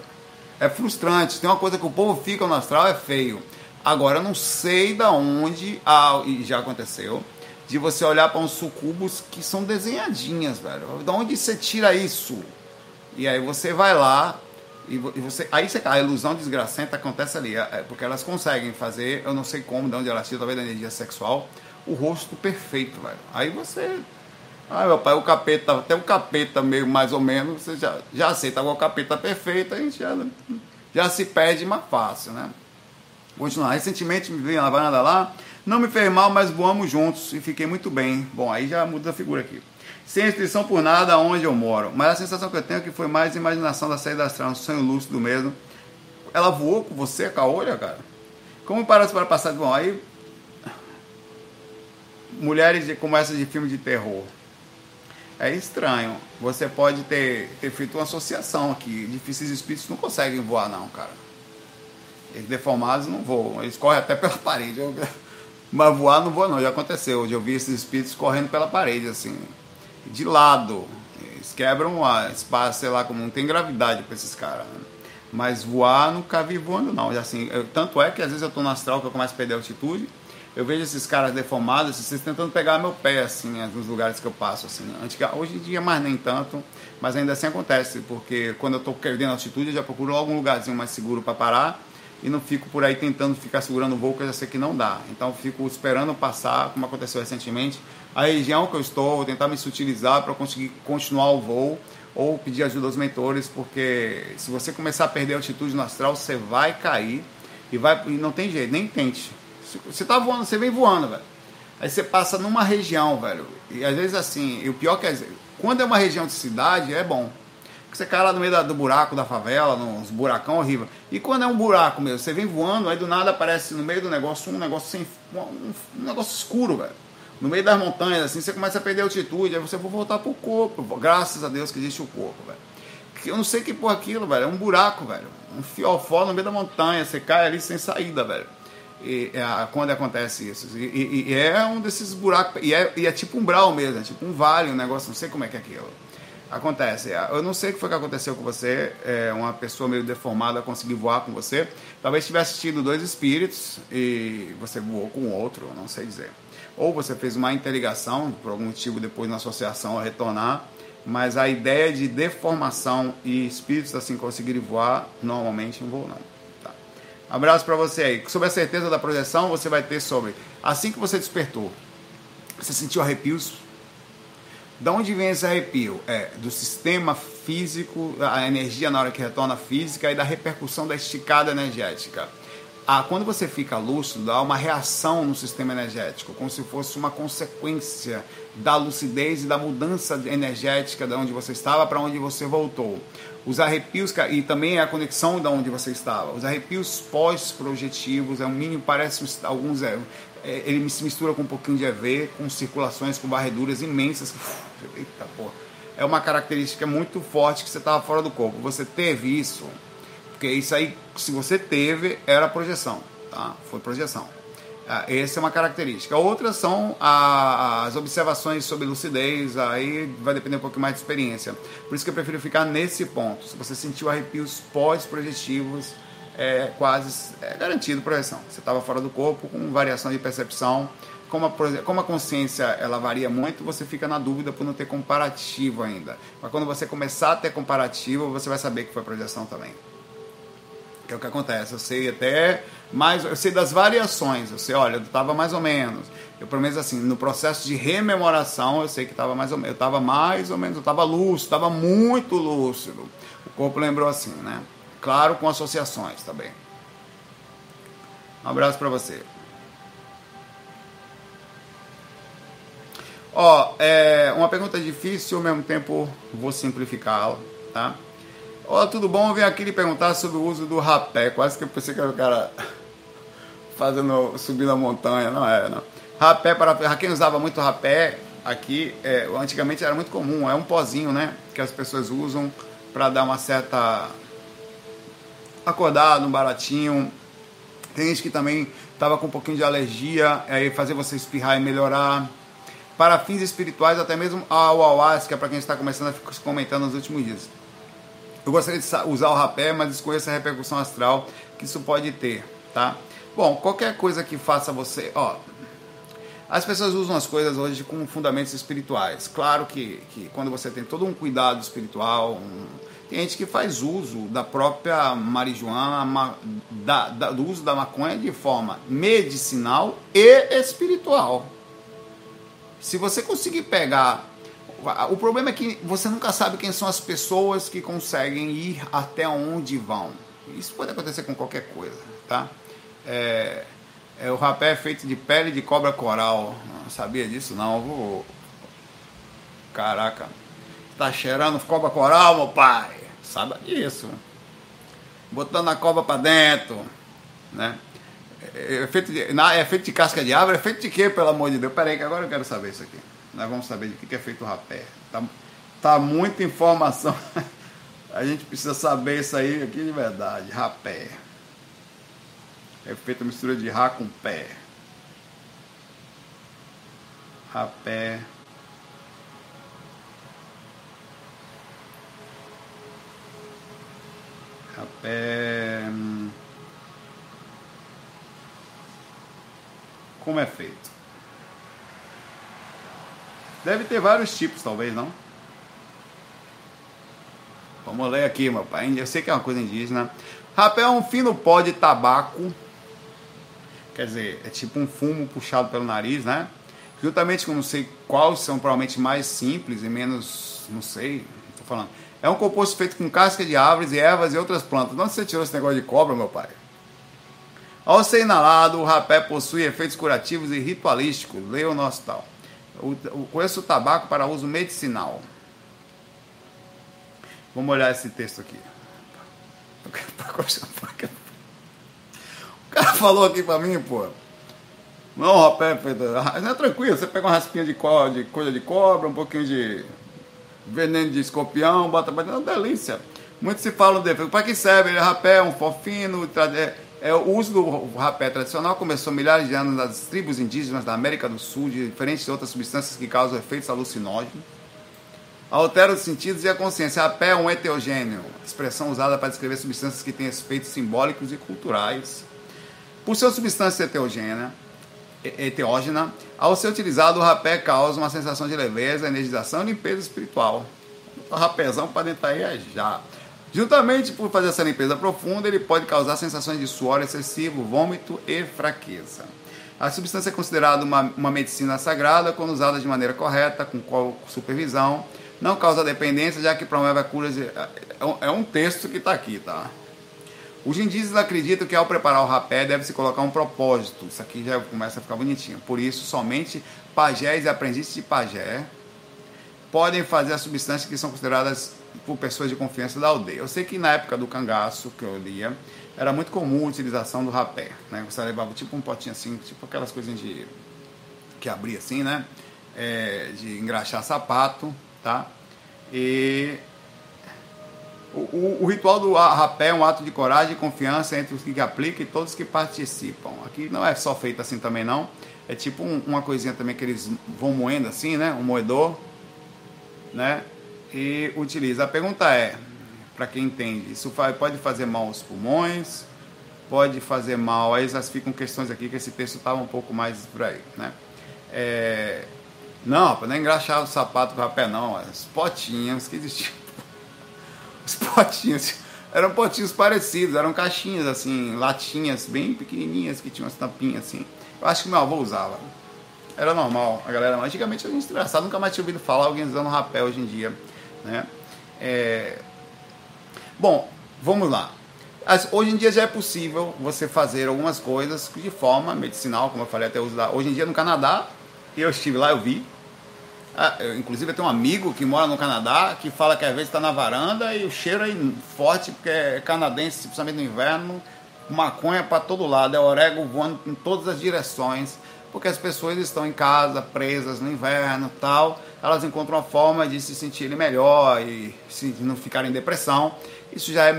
S1: É frustrante. Tem uma coisa que o povo fica no astral, é feio. Agora, eu não sei da onde, ah, e já aconteceu, de você olhar para uns sucubos que são desenhadinhas, velho. Da onde você tira isso? E aí você vai lá, e você, aí você, a ilusão desgracenta acontece ali, é, porque elas conseguem fazer, eu não sei como, de onde elas tiram, talvez da energia sexual, o rosto perfeito, velho. Aí você. Ah, meu pai, o capeta, até o capeta meio mais ou menos, você já, já aceita. Agora o capeta perfeito, a gente já, já se perde mais fácil, né? Continuar. Recentemente me vi na varanda lá, não me fez mal, mas voamos juntos e fiquei muito bem. Bom, aí já muda a figura aqui. Sem restrição por nada onde eu moro. Mas a sensação que eu tenho é que foi mais imaginação da saída astral, um sonho lúcido mesmo. Ela voou com você, com a olha, cara? Como parece para passar? Bom, aí mulheres de, como essa de filme de terror. É estranho. Você pode ter, ter feito uma associação aqui. Difíceis espíritos não conseguem voar, não, cara. Eles deformados não voam. Eles correm até pela parede. Eu, mas voar não voa, não. Já aconteceu. Eu vi esses espíritos correndo pela parede, assim. De lado. Eles quebram a espaço, sei lá, como não tem gravidade para esses caras. Né? Mas voar nunca vi voando, não. Assim, eu, tanto é que às vezes eu estou no astral que eu começo a perder altitude Eu vejo esses caras deformados, vocês tentando pegar meu pé, assim, nos lugares que eu passo, assim. Antiga, hoje em dia, mais nem tanto, mas ainda assim acontece, porque quando eu estou perdendo altitude, eu já procuro algum lugarzinho mais seguro para parar e não fico por aí tentando ficar segurando o voo, que eu já sei que não dá. Então fico esperando passar, como aconteceu recentemente, a região que eu estou, vou tentar me sutilizar para conseguir continuar o voo ou pedir ajuda aos mentores, porque se você começar a perder altitude no astral, você vai cair e vai e não tem jeito, nem tente você tá voando, você vem voando, velho. Aí você passa numa região, velho. E às vezes assim, e o pior que é, quando é uma região de cidade, é bom. Porque você cai lá no meio da, do buraco da favela, nos buracão horrível. E quando é um buraco mesmo, você vem voando, aí do nada aparece no meio do negócio um negócio sem. um, um negócio escuro, velho. No meio das montanhas, assim, você começa a perder altitude, aí você vai voltar pro corpo. Graças a Deus que existe o corpo, velho. Eu não sei que porra aquilo, velho. É um buraco, velho. Um fiofó no meio da montanha. Você cai ali sem saída, velho. E, é, quando acontece isso. E, e, e, é um desses buracos, e é, e é tipo um brau mesmo, é tipo um vale, um negócio, não sei como é que é aquilo. Acontece. É, eu não sei o que foi que aconteceu com você, é, uma pessoa meio deformada conseguiu voar com você. Talvez tivesse tido dois espíritos e você voou com outro, não sei dizer. Ou você fez uma interligação, por algum motivo, depois na associação a retornar. Mas a ideia de deformação e espíritos assim conseguirem voar, normalmente não voam não. Abraço para você aí. Sobre a certeza da projeção, você vai ter sobre assim que você despertou, você sentiu arrepios? Da onde vem esse arrepio? É do sistema físico, a energia na hora que retorna física e da repercussão da esticada energética. Ah, quando você fica lúcido, há uma reação no sistema energético, como se fosse uma consequência da lucidez e da mudança energética de onde você estava para onde você voltou. Os arrepios, e também a conexão de onde você estava. Os arrepios pós-projetivos, é um mínimo, parece alguns. É, é, ele se mistura com um pouquinho de EV, com circulações, com varreduras imensas. Eita porra. É uma característica muito forte que você estava fora do corpo. Você teve isso? Porque isso aí, se você teve, era projeção. Tá? Foi projeção. Ah, essa é uma característica. Outras são as observações sobre lucidez, aí vai depender um pouco mais de experiência. Por isso que eu prefiro ficar nesse ponto. Se você sentiu arrepios pós-projetivos, é quase é garantido projeção. Você estava fora do corpo, com variação de percepção. Como a, como a consciência ela varia muito, você fica na dúvida por não ter comparativo ainda. Mas quando você começar a ter comparativo, você vai saber que foi projeção também. Que é o que acontece. Eu sei até mais, eu sei das variações. Eu sei, olha, eu estava mais ou menos. Eu pelo menos assim, no processo de rememoração, eu sei que estava mais ou menos, eu estava mais ou menos, eu estava lúcido, estava muito lúcido. O corpo lembrou assim, né? Claro, com associações também. Um abraço para você. Ó, é uma pergunta difícil, ao mesmo tempo vou simplificá-la, tá? Ó, tudo bom? Eu vim aqui lhe perguntar sobre o uso do rapé. Quase que eu pensei que era o cara fazendo, subindo a montanha. Não é, não. Rapé, para quem usava muito rapé aqui, é, antigamente era muito comum. É um pozinho, né? Que as pessoas usam para dar uma certa acordado, um baratinho. Tem gente que também estava com um pouquinho de alergia, aí fazer você espirrar e melhorar. Para fins espirituais, até mesmo a ayahuasca, para quem está começando a ficar comentando nos últimos dias. Eu gostaria de usar o rapé, mas desconheço a repercussão astral que isso pode ter, tá? Bom, qualquer coisa que faça você, ó, as pessoas usam as coisas hoje com fundamentos espirituais. Claro que, que quando você tem todo um cuidado espiritual, um, tem gente que faz uso da própria marijuana, da, da, do uso da maconha de forma medicinal e espiritual. Se você conseguir pegar o problema é que você nunca sabe quem são as pessoas que conseguem ir até onde vão. Isso pode acontecer com qualquer coisa, tá? É, é, o rapé é feito de pele de cobra coral. Não sabia disso não. Vou... Caraca. Tá cheirando cobra coral, meu pai? Sabe disso. Botando a cobra para dentro, né? É, é, feito de, é feito de casca de árvore? É feito de quê, pelo amor de Deus? Peraí que agora eu quero saber isso aqui. Nós vamos saber de que é feito o rapé. Tá, tá muita informação. A gente precisa saber isso aí aqui de verdade. Rapé. É feita mistura de rá com pé. Rapé. Rapé. Hum, como é feito. Deve ter vários tipos, talvez, não? Vamos ler aqui, meu pai. Eu sei que é uma coisa indígena. Rapé é um fino pó de tabaco. Quer dizer, é tipo um fumo puxado pelo nariz, né? Juntamente com não sei quais são provavelmente mais simples e menos, não sei, tô falando. É um composto feito com casca de árvores e ervas e outras plantas. Onde você tirou esse negócio de cobra, meu pai? Ao ser inalado, o rapé possui efeitos curativos e ritualísticos. Leia o nosso tal. Conheço o tabaco para uso medicinal. Vamos olhar esse texto aqui. O cara falou aqui para mim, pô. Não, rapé, não é tranquilo. Você pega uma raspinha de, co de coisa de cobra, um pouquinho de veneno de escorpião, bota. É uma delícia. Muito se fala defeito. Para que serve? Ele é rapé, um fofino. É, é, o uso do rapé tradicional começou milhares de anos nas tribos indígenas da América do Sul, de diferentes outras substâncias que causam efeitos alucinógenos altera os sentidos e a consciência. Rapé é um heterogêneo, expressão usada para descrever substâncias que têm efeitos simbólicos e culturais. Por ser substância heterogênea, heterógena, ao ser utilizado, o rapé causa uma sensação de leveza, energização e limpeza espiritual. O rapézão para dentro aí é já. Juntamente por fazer essa limpeza profunda, ele pode causar sensações de suor excessivo, vômito e fraqueza. A substância é considerada uma, uma medicina sagrada quando usada de maneira correta, com supervisão não causa dependência, já que promove a cura. De... É um texto que está aqui, tá? Os indígenas acreditam que ao preparar o rapé deve-se colocar um propósito. Isso aqui já começa a ficar bonitinho. Por isso, somente pajés e aprendizes de pajé podem fazer as substâncias que são consideradas por pessoas de confiança da aldeia. Eu sei que na época do cangaço, que eu lia, era muito comum a utilização do rapé. Né? Você levava tipo um potinho assim, tipo aquelas coisinhas de que abria assim, né? É, de engraxar sapato tá? E o, o, o, ritual do rapé é um ato de coragem e confiança entre os que aplicam e todos que participam. Aqui não é só feito assim também não, é tipo um, uma coisinha também que eles vão moendo assim, né? Um moedor, né? E utiliza. A pergunta é, para quem entende, isso pode fazer mal aos pulmões, pode fazer mal, aí já ficam questões aqui que esse texto estava um pouco mais por aí, né? É, não, para não engraxar o sapato com o rapé, não. Os potinhos que existiam. Os potinhos. Eram potinhos parecidos, eram caixinhas, assim, latinhas bem pequenininhas que tinham as tampinhas, assim. Eu acho que meu avô usava. Era normal, a galera. Antigamente a gente engraçado, nunca mais tinha ouvido falar alguém usando rapé hoje em dia, né? É... Bom, vamos lá. Hoje em dia já é possível você fazer algumas coisas de forma medicinal, como eu falei até usar. Hoje em dia no Canadá, eu estive lá, eu vi, ah, eu, inclusive eu tenho um amigo que mora no Canadá que fala que às vezes está na varanda e o cheiro é forte porque é canadense, principalmente no inverno, maconha para todo lado, é orégano voando em todas as direções, porque as pessoas estão em casa, presas no inverno tal, elas encontram uma forma de se sentirem melhor e se não ficarem em depressão. Isso já é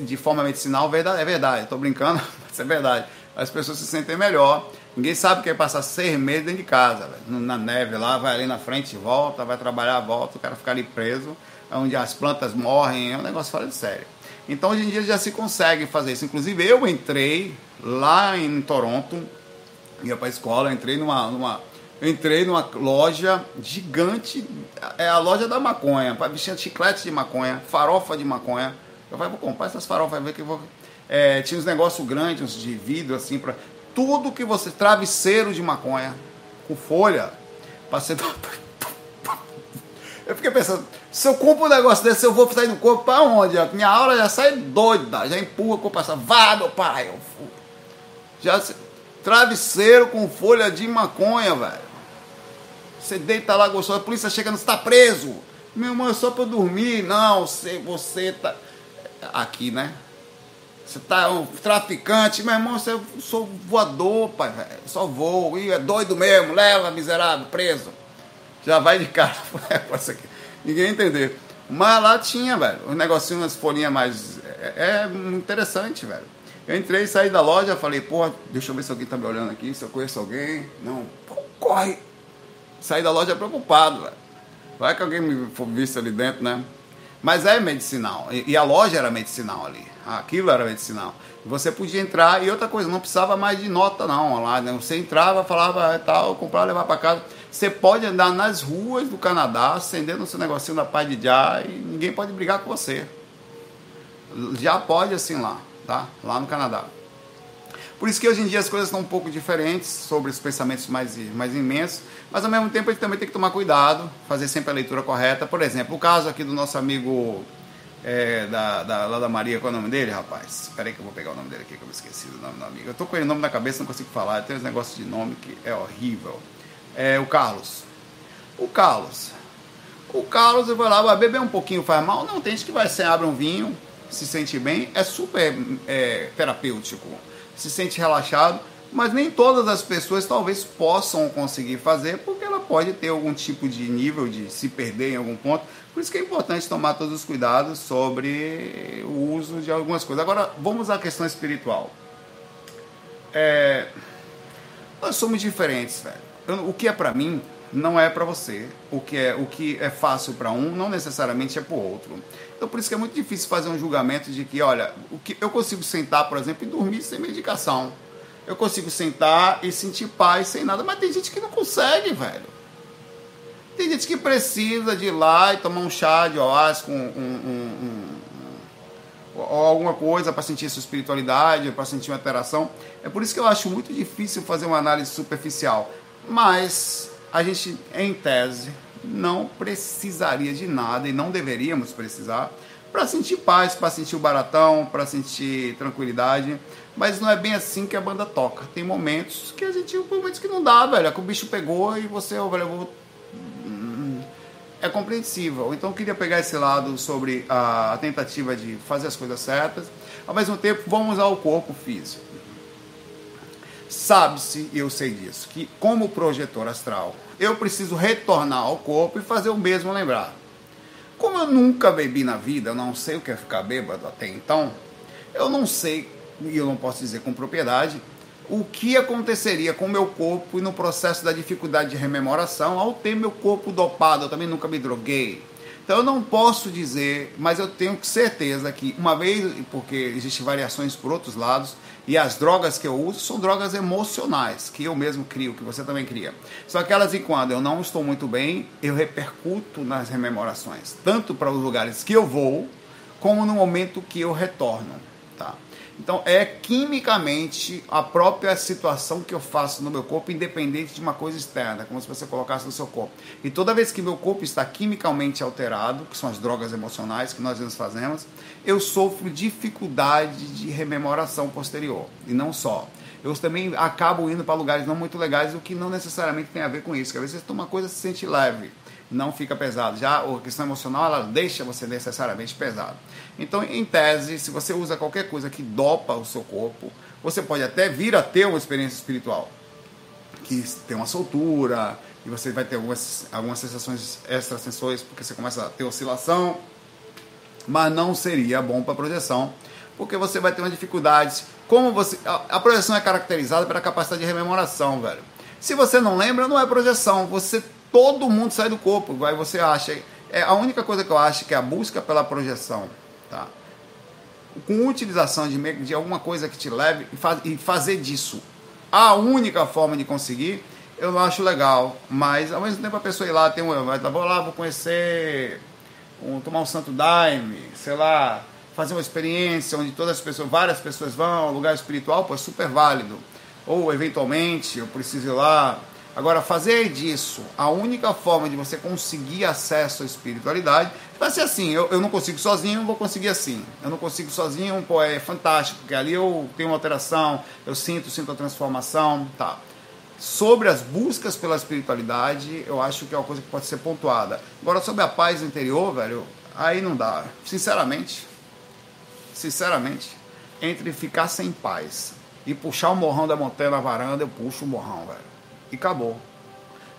S1: de forma medicinal, é verdade, estou brincando, mas é verdade. As pessoas se sentem melhor Ninguém sabe o que é passar seis meses dentro de casa, véio. na neve lá, vai ali na frente, volta, vai trabalhar, volta, o cara fica ali preso, é onde as plantas morrem, é um negócio fora de sério. Então hoje em dia já se consegue fazer isso. Inclusive eu entrei lá em Toronto, ia para a escola, entrei numa, numa, entrei numa loja gigante, é a loja da maconha, vestir chiclete de maconha, farofa de maconha. Eu falei, vou comprar essas farofas, ver que vou. É, tinha uns negócios grandes, uns de vidro assim, para tudo que você. Travesseiro de maconha, com folha, para ser. Eu fiquei pensando, se eu compro um negócio desse, eu vou sair do corpo para onde? Minha aura já sai doida, já empurra o corpo para Vá, meu pai. Já Travesseiro com folha de maconha, velho. Você deita lá gostoso, a polícia chega, não está preso. Meu irmão, é só para dormir. Não, você, você tá. Aqui, né? Você tá um traficante, meu irmão, você, sou voador, pai, velho. Só voo. E é doido mesmo, leva, miserável, preso. Já vai de cara. Ninguém entender. Mas lá tinha, velho, um negocinho, umas folhinhas mais. É, é interessante, velho. Eu entrei, saí da loja, falei, porra, deixa eu ver se alguém tá me olhando aqui, se eu conheço alguém. Não, corre. Saí da loja preocupado, velho. Vai que alguém me for visto ali dentro, né? Mas é medicinal. E, e a loja era medicinal ali. Aquilo era medicinal. Você podia entrar e outra coisa, não precisava mais de nota não lá. Né? Você entrava, falava é, tal, comprava, levar para casa. Você pode andar nas ruas do Canadá, acendendo seu negocinho da paz de já e ninguém pode brigar com você. Já pode assim lá, tá? Lá no Canadá. Por isso que hoje em dia as coisas estão um pouco diferentes sobre os pensamentos mais, mais imensos, mas ao mesmo tempo a gente também tem que tomar cuidado, fazer sempre a leitura correta. Por exemplo, o caso aqui do nosso amigo é, da, da, lá da Maria, qual é o nome dele, rapaz? Espera aí que eu vou pegar o nome dele aqui, que eu me esqueci do nome do amigo. Eu tô com o nome na cabeça, não consigo falar, tem uns negócios de nome que é horrível. É o Carlos. O Carlos. O Carlos vai lá, vai beber um pouquinho, faz mal? Não, tem gente que vai, você abre um vinho, se sente bem, é super é, terapêutico se sente relaxado, mas nem todas as pessoas talvez possam conseguir fazer, porque ela pode ter algum tipo de nível de se perder em algum ponto. Por isso que é importante tomar todos os cuidados sobre o uso de algumas coisas. Agora, vamos à questão espiritual. É, nós somos diferentes, velho. o que é para mim não é para você. O que é, o que é fácil para um não necessariamente é para o outro. Então por isso que é muito difícil fazer um julgamento de que, olha, o que eu consigo sentar, por exemplo, e dormir sem medicação. Eu consigo sentar e sentir paz sem nada, mas tem gente que não consegue, velho. Tem gente que precisa de ir lá e tomar um chá de oásis com um, um, um, ou alguma coisa para sentir sua espiritualidade, para sentir uma interação. É por isso que eu acho muito difícil fazer uma análise superficial. Mas a gente, em tese, não precisaria de nada e não deveríamos precisar para sentir paz, para sentir o baratão, para sentir tranquilidade. Mas não é bem assim que a banda toca. Tem momentos que a gente, momentos que não dá, velho. É que o bicho pegou e você, velho, eu vou hum, é compreensível. Então eu queria pegar esse lado sobre a tentativa de fazer as coisas certas. Ao mesmo tempo, vamos usar o corpo físico. Sabe-se, e eu sei disso, que como projetor astral, eu preciso retornar ao corpo e fazer o mesmo lembrar. Como eu nunca bebi na vida, eu não sei o que é ficar bêbado até então, eu não sei, e eu não posso dizer com propriedade, o que aconteceria com o meu corpo e no processo da dificuldade de rememoração ao ter meu corpo dopado. Eu também nunca me droguei. Então eu não posso dizer, mas eu tenho certeza que uma vez, porque existem variações por outros lados, e as drogas que eu uso são drogas emocionais, que eu mesmo crio, que você também cria. Só que elas, quando eu não estou muito bem, eu repercuto nas rememorações, tanto para os lugares que eu vou, como no momento que eu retorno. Então, é quimicamente a própria situação que eu faço no meu corpo, independente de uma coisa externa, como se você colocasse no seu corpo. E toda vez que meu corpo está quimicamente alterado, que são as drogas emocionais que nós nos fazemos, eu sofro dificuldade de rememoração posterior. E não só. Eu também acabo indo para lugares não muito legais, o que não necessariamente tem a ver com isso. Que às vezes uma coisa se sente leve não fica pesado. Já a questão emocional, ela deixa você necessariamente pesado. Então, em tese, se você usa qualquer coisa que dopa o seu corpo, você pode até vir a ter uma experiência espiritual, que tem uma soltura, e você vai ter algumas, algumas sensações extrasensórias, porque você começa a ter oscilação, mas não seria bom para projeção, porque você vai ter uma dificuldade. Como você, a, a projeção é caracterizada pela capacidade de rememoração, velho. Se você não lembra, não é projeção. Você todo mundo sai do corpo. Aí você acha. É a única coisa que eu acho que é a busca pela projeção, tá? Com utilização de, de alguma coisa que te leve e, faz, e fazer disso a única forma de conseguir, eu não acho legal. Mas ao mesmo tempo a pessoa ir lá, tem um. Vai, vou lá, vou conhecer, um, tomar um santo daime, sei lá, fazer uma experiência onde todas as pessoas, várias pessoas vão, lugar espiritual, pô, é super válido. Ou eventualmente eu preciso ir lá Agora, fazer disso a única forma de você conseguir acesso à espiritualidade vai ser assim: eu, eu não consigo sozinho, vou conseguir assim. Eu não consigo sozinho, pô, é fantástico, porque ali eu tenho uma alteração, eu sinto, sinto a transformação, tá. Sobre as buscas pela espiritualidade, eu acho que é uma coisa que pode ser pontuada. Agora, sobre a paz interior, velho, aí não dá. Sinceramente, sinceramente, entre ficar sem paz e puxar o morrão da montanha na varanda, eu puxo o morrão, velho e acabou.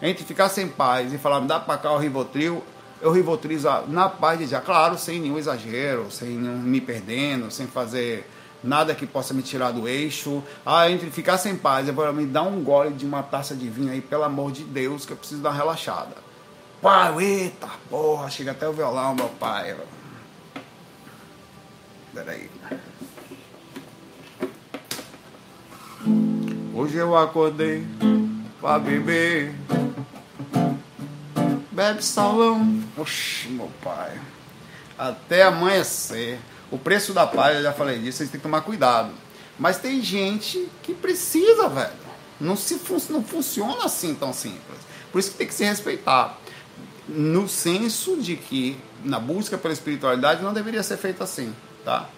S1: Entre ficar sem paz e falar, me dá para cá o Rivotril, eu rivotrizo na paz de já, claro, sem nenhum exagero, sem me perdendo, sem fazer nada que possa me tirar do eixo. Ah, entre ficar sem paz, eu vou me dar um gole de uma taça de vinho aí, pelo amor de Deus, que eu preciso dar uma relaxada. Pai, eita, porra, chega até o violão, meu pai. Peraí. Hoje eu acordei pra beber. Bebe salão. Oxi, meu pai. Até amanhecer. O preço da palha, eu já falei disso, vocês têm que tomar cuidado. Mas tem gente que precisa, velho. Não, se fun não funciona assim tão simples. Por isso que tem que se respeitar. No senso de que na busca pela espiritualidade não deveria ser feito assim, tá?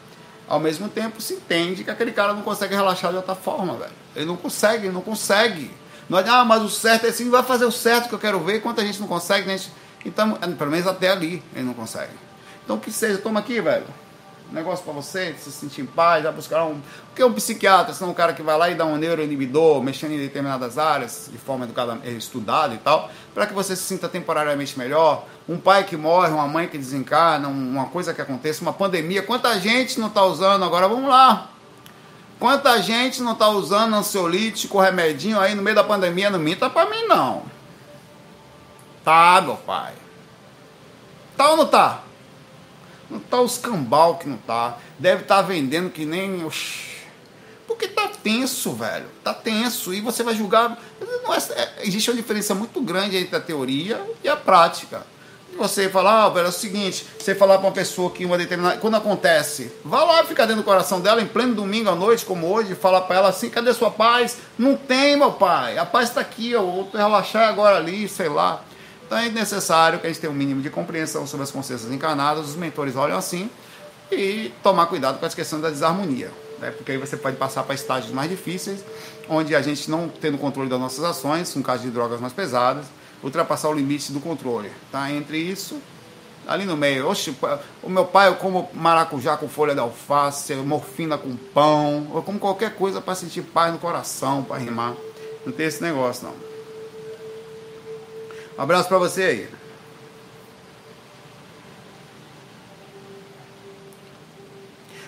S1: Ao mesmo tempo se entende que aquele cara não consegue relaxar de outra forma, velho. Ele não consegue, ele não consegue. É, ah, mas o certo é assim, vai fazer o certo que eu quero ver. Quanta gente não consegue, né? Então, pelo menos até ali ele não consegue. Então que seja, toma aqui, velho negócio para você, se sentir em paz, vai buscar um. Porque um psiquiatra, senão um cara que vai lá e dá um neuroinibidor, mexendo em determinadas áreas, de forma educada, estudada e tal, para que você se sinta temporariamente melhor. Um pai que morre, uma mãe que desencarna, uma coisa que acontece, uma pandemia. Quanta gente não está usando agora? Vamos lá. Quanta gente não está usando ansiolítico, remedinho aí no meio da pandemia? Não minta para mim, não. Tá, meu pai. Tá ou não tá? Não tá os cambal que não tá. Deve estar tá vendendo que nem. Porque tá tenso, velho. Tá tenso. E você vai julgar. É, existe uma diferença muito grande entre a teoria e a prática. Você falar, ah, velho, é o seguinte, você falar para uma pessoa que uma determinada. Quando acontece, vá lá ficar dentro do coração dela em pleno domingo à noite, como hoje, falar para ela assim, cadê sua paz? Não tem, meu pai. A paz está aqui, eu vou relaxar agora ali, sei lá. Então é necessário que a gente tenha um mínimo de compreensão sobre as consciências encarnadas, os mentores olham assim, e tomar cuidado com a questão da desarmonia, né? porque aí você pode passar para estágios mais difíceis, onde a gente não tendo controle das nossas ações, no caso de drogas mais pesadas, ultrapassar o limite do controle. Tá? Entre isso, ali no meio, oxe, o meu pai eu como maracujá com folha de alface, morfina com pão, ou como qualquer coisa para sentir paz no coração, para rimar. Não tem esse negócio não. Um abraço para você aí.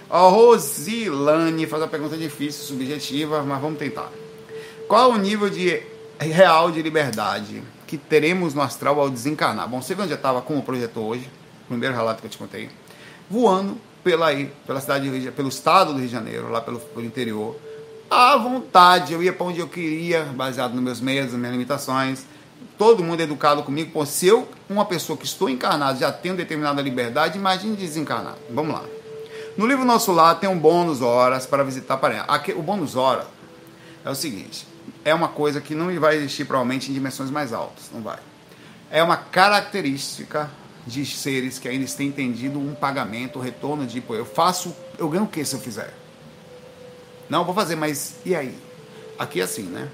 S1: A Rosilane faz uma pergunta difícil, subjetiva, mas vamos tentar. Qual o nível de real de liberdade que teremos no astral ao desencarnar? Bom, você viu onde eu estava com o projetor hoje? Primeiro relato que eu te contei. Voando pela, aí, pela cidade pelo estado do Rio de Janeiro, lá pelo, pelo interior. À vontade, eu ia para onde eu queria, baseado nos meus meios, nas minhas limitações todo mundo educado comigo. Pô, se eu, uma pessoa que estou encarnado, já tenho determinada liberdade, imagine desencarnado. Vamos lá. No livro Nosso Lar tem um bônus horas para visitar parentes. Aqui, o bônus hora é o seguinte: é uma coisa que não vai existir provavelmente em dimensões mais altas. Não vai. É uma característica de seres que ainda têm entendido um pagamento, um retorno de, pô, eu faço, eu ganho o que se eu fizer? Não, vou fazer, mas e aí? Aqui é assim, né?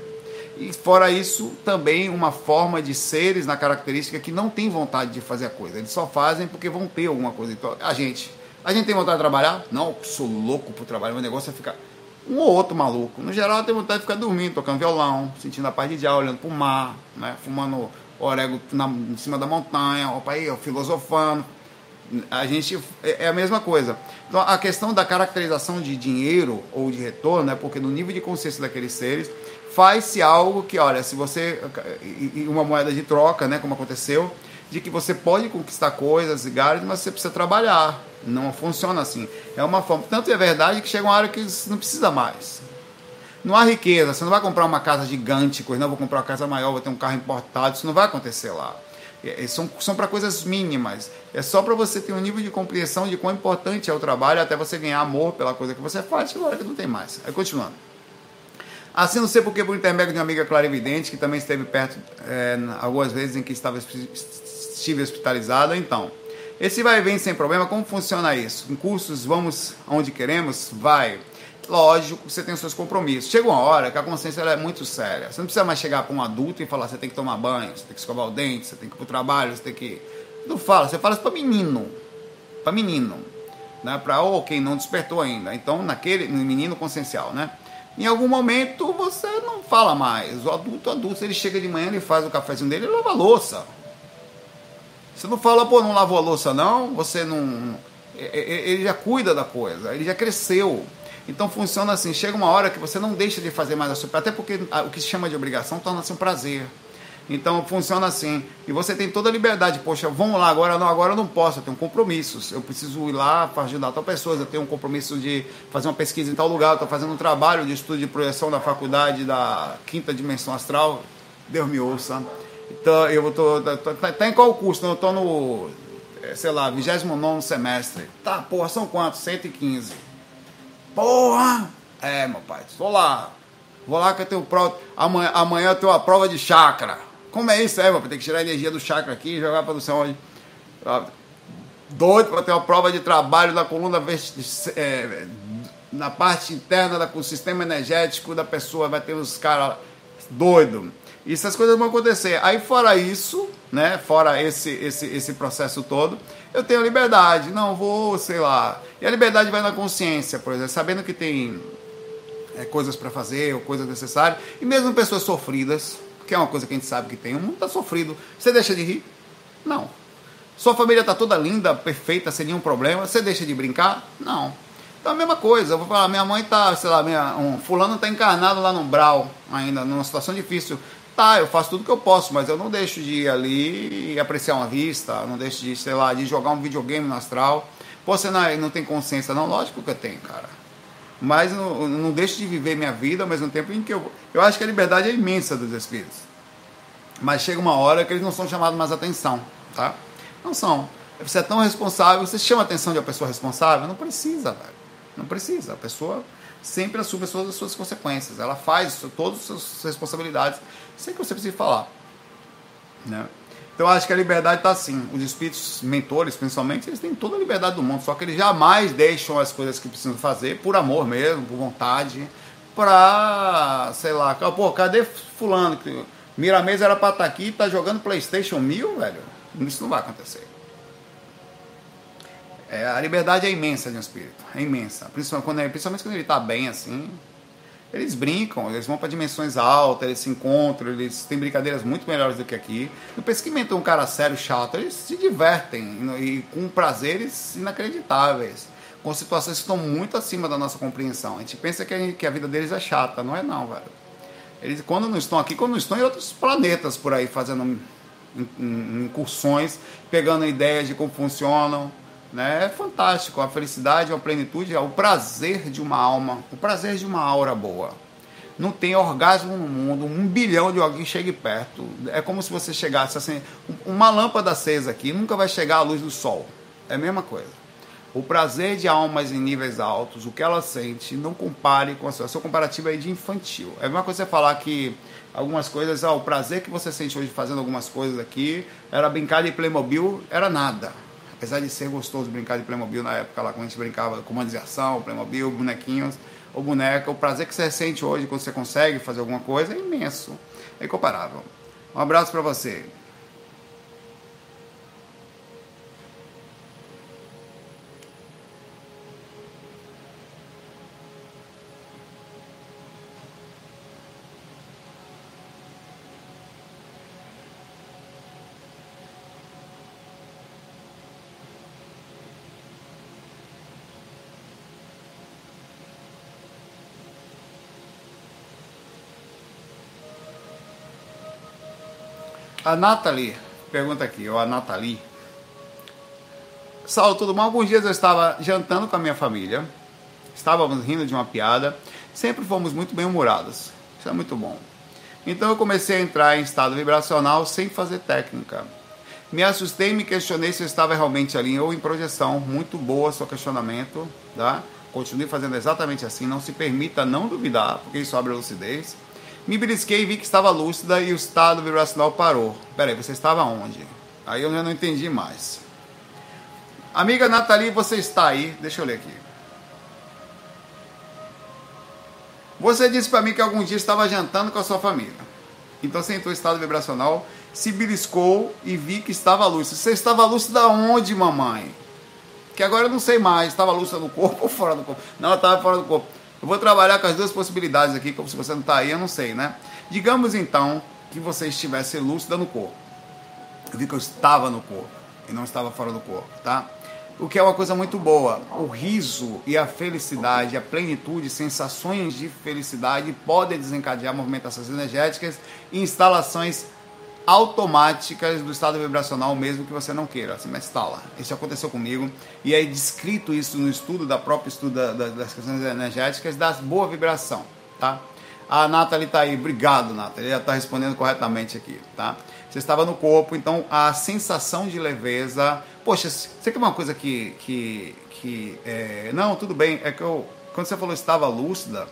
S1: E fora isso, também uma forma de seres na característica que não tem vontade de fazer a coisa. Eles só fazem porque vão ter alguma coisa. Então, a gente, a gente tem vontade de trabalhar? Não, sou louco por trabalhar. Meu negócio é ficar um ou outro maluco. No geral, tem vontade de ficar dormindo, tocando violão, sentindo a paz de dia, olhando para o mar, né? fumando orégano na, em cima da montanha, opa aí, filosofando. A gente é, é a mesma coisa. Então, a questão da caracterização de dinheiro ou de retorno é porque no nível de consciência daqueles seres faz-se algo que, olha, se você. uma moeda de troca, né, como aconteceu, de que você pode conquistar coisas e galhos, mas você precisa trabalhar. Não funciona assim. É uma forma. Tanto é verdade que chega uma hora que não precisa mais. Não há riqueza. Você não vai comprar uma casa gigante, coisa, não, vou comprar uma casa maior, vou ter um carro importado. Isso não vai acontecer lá. É, é são, são para coisas mínimas. É só para você ter um nível de compreensão de quão importante é o trabalho até você ganhar amor pela coisa que você faz, que agora que não tem mais. Aí continuando. Assim, não sei porque, por intermédio de uma amiga clarividente, que também esteve perto é, algumas vezes em que estava, estive hospitalizada. Então, esse vai e vem sem problema, como funciona isso? Em cursos, vamos aonde queremos? Vai. Lógico, você tem os seus compromissos. Chega uma hora que a consciência é muito séria. Você não precisa mais chegar para um adulto e falar: você tem que tomar banho, você tem que escovar o dente, você tem que ir para o trabalho, você tem que. Não fala, você fala isso para menino. Para menino. Né? Para ou quem não despertou ainda. Então, naquele no menino consciencial, né? Em algum momento você não fala mais. O adulto, o adulto, ele chega de manhã, ele faz o cafezinho dele e lava a louça. Você não fala, pô, não lavou a louça não, você não. Ele já cuida da coisa, ele já cresceu. Então funciona assim, chega uma hora que você não deixa de fazer mais a sua. Até porque o que se chama de obrigação torna-se um prazer. Então funciona assim. E você tem toda a liberdade. Poxa, vamos lá, agora não, agora eu não posso, eu tenho compromissos. Eu preciso ir lá para ajudar tal pessoa, eu tenho um compromisso de fazer uma pesquisa em tal lugar, eu estou fazendo um trabalho de estudo de projeção da faculdade da quinta dimensão astral. Deus me ouça. Então, eu tô, tô, tá, tá em qual curso? Eu estou no, é, sei lá, 29 semestre. Tá, porra, são quantos? 115. Porra! É, meu pai, estou lá. Vou lá que eu tenho prova. Amanhã, amanhã eu tenho uma prova de chakra. Como é isso, é, mano? Tem que tirar a energia do chakra aqui e jogar para não sei onde. Doido para ter uma prova de trabalho na coluna é, na parte interna do sistema energético da pessoa. Vai ter uns caras doidos. E essas coisas vão acontecer. Aí, fora isso, né? Fora esse, esse, esse processo todo, eu tenho liberdade. Não, vou, sei lá. E a liberdade vai na consciência, por exemplo, sabendo que tem é, coisas para fazer ou coisas necessárias. E mesmo pessoas sofridas, que é uma coisa que a gente sabe que tem. O mundo está sofrido. Você deixa de rir? Não. Sua família está toda linda, perfeita, sem nenhum problema. Você deixa de brincar? Não. Então a mesma coisa. Eu vou falar, minha mãe está, sei lá, minha, um, fulano está encarnado lá no Brau, ainda, numa situação difícil. Tá, eu faço tudo que eu posso, mas eu não deixo de ir ali e apreciar uma vista, não deixo de, sei lá, de jogar um videogame no astral. Pô, você não, não tem consciência, não? Lógico que eu tenho, cara mas não, não deixo de viver minha vida ao mesmo tempo em que eu. Eu acho que a liberdade é imensa dos espíritos. Mas chega uma hora que eles não são chamados mais atenção, tá? Não são. Você é tão responsável, você chama a atenção de uma pessoa responsável? Não precisa, velho. Não precisa. A pessoa sempre assume todas as suas consequências. Ela faz todas as suas responsabilidades sem que você precise falar. Né? Então acho que a liberdade está assim. Os espíritos mentores, principalmente, eles têm toda a liberdade do mundo, só que eles jamais deixam as coisas que precisam fazer por amor mesmo, por vontade, pra, sei lá, pô, cadê fulano? Miramês era pra estar tá aqui e tá jogando Playstation 1000, velho? Isso não vai acontecer. É, a liberdade é imensa de um espírito, é imensa. Principalmente quando ele está bem assim, eles brincam, eles vão para dimensões altas, eles se encontram, eles têm brincadeiras muito melhores do que aqui. Que inventam um cara sério, chato, eles se divertem e com prazeres inacreditáveis, com situações que estão muito acima da nossa compreensão. A gente pensa que a, que a vida deles é chata, não é não, velho. Eles quando não estão aqui, quando não estão em outros planetas por aí fazendo incursões, pegando ideias de como funcionam, né? É fantástico. A felicidade, a plenitude, o prazer de uma alma, o prazer de uma aura boa. Não tem orgasmo no mundo, um bilhão de alguém chegue perto. É como se você chegasse assim, uma lâmpada acesa aqui nunca vai chegar à luz do sol. É a mesma coisa. O prazer de almas em níveis altos, o que ela sente, não compare com a sua. A sua comparativa é de infantil. É a mesma coisa você falar que algumas coisas, ó, o prazer que você sente hoje fazendo algumas coisas aqui, era brincar de Playmobil, era nada Apesar de ser gostoso brincar de Playmobil na época lá, quando a gente brincava comandos de ação, Playmobil, bonequinhos ou boneca, o prazer que você sente hoje quando você consegue fazer alguma coisa é imenso, é incomparável. Um abraço para você. A Nathalie pergunta aqui, ou a Nathalie. Saulo, tudo bom? Alguns dias eu estava jantando com a minha família, estávamos rindo de uma piada, sempre fomos muito bem-humorados. Isso é muito bom. Então eu comecei a entrar em estado vibracional sem fazer técnica. Me assustei e me questionei se eu estava realmente ali ou em projeção. Muito boa seu questionamento, tá? Continue fazendo exatamente assim, não se permita não duvidar, porque isso abre lucidez. Me belisquei e vi que estava lúcida e o estado vibracional parou. Peraí, você estava onde? Aí eu já não entendi mais. Amiga Nathalie, você está aí? Deixa eu ler aqui. Você disse para mim que algum dia estava jantando com a sua família. Então você entrou em estado vibracional, se beliscou e vi que estava lúcida. Você estava lúcida onde, mamãe? Que agora eu não sei mais. Estava lúcida no corpo ou fora do corpo? Não, estava fora do corpo. Eu vou trabalhar com as duas possibilidades aqui, como se você não está aí, eu não sei, né? Digamos então que você estivesse lúcida no corpo. Eu vi que eu estava no corpo e não estava fora do corpo, tá? O que é uma coisa muito boa. O riso e a felicidade, a plenitude, sensações de felicidade podem desencadear movimentações energéticas e instalações automáticas do estado vibracional mesmo que você não queira, assim, mas está lá. Isso aconteceu comigo e é descrito isso no estudo da própria estudo da, da, das questões energéticas da boa vibração, tá? A Nathalie está aí, obrigado Nathalie, ela está respondendo corretamente aqui, tá? Você estava no corpo, então a sensação de leveza, poxa, você quer uma coisa que, que, que é, não, tudo bem, é que eu, quando você falou estava lúcida,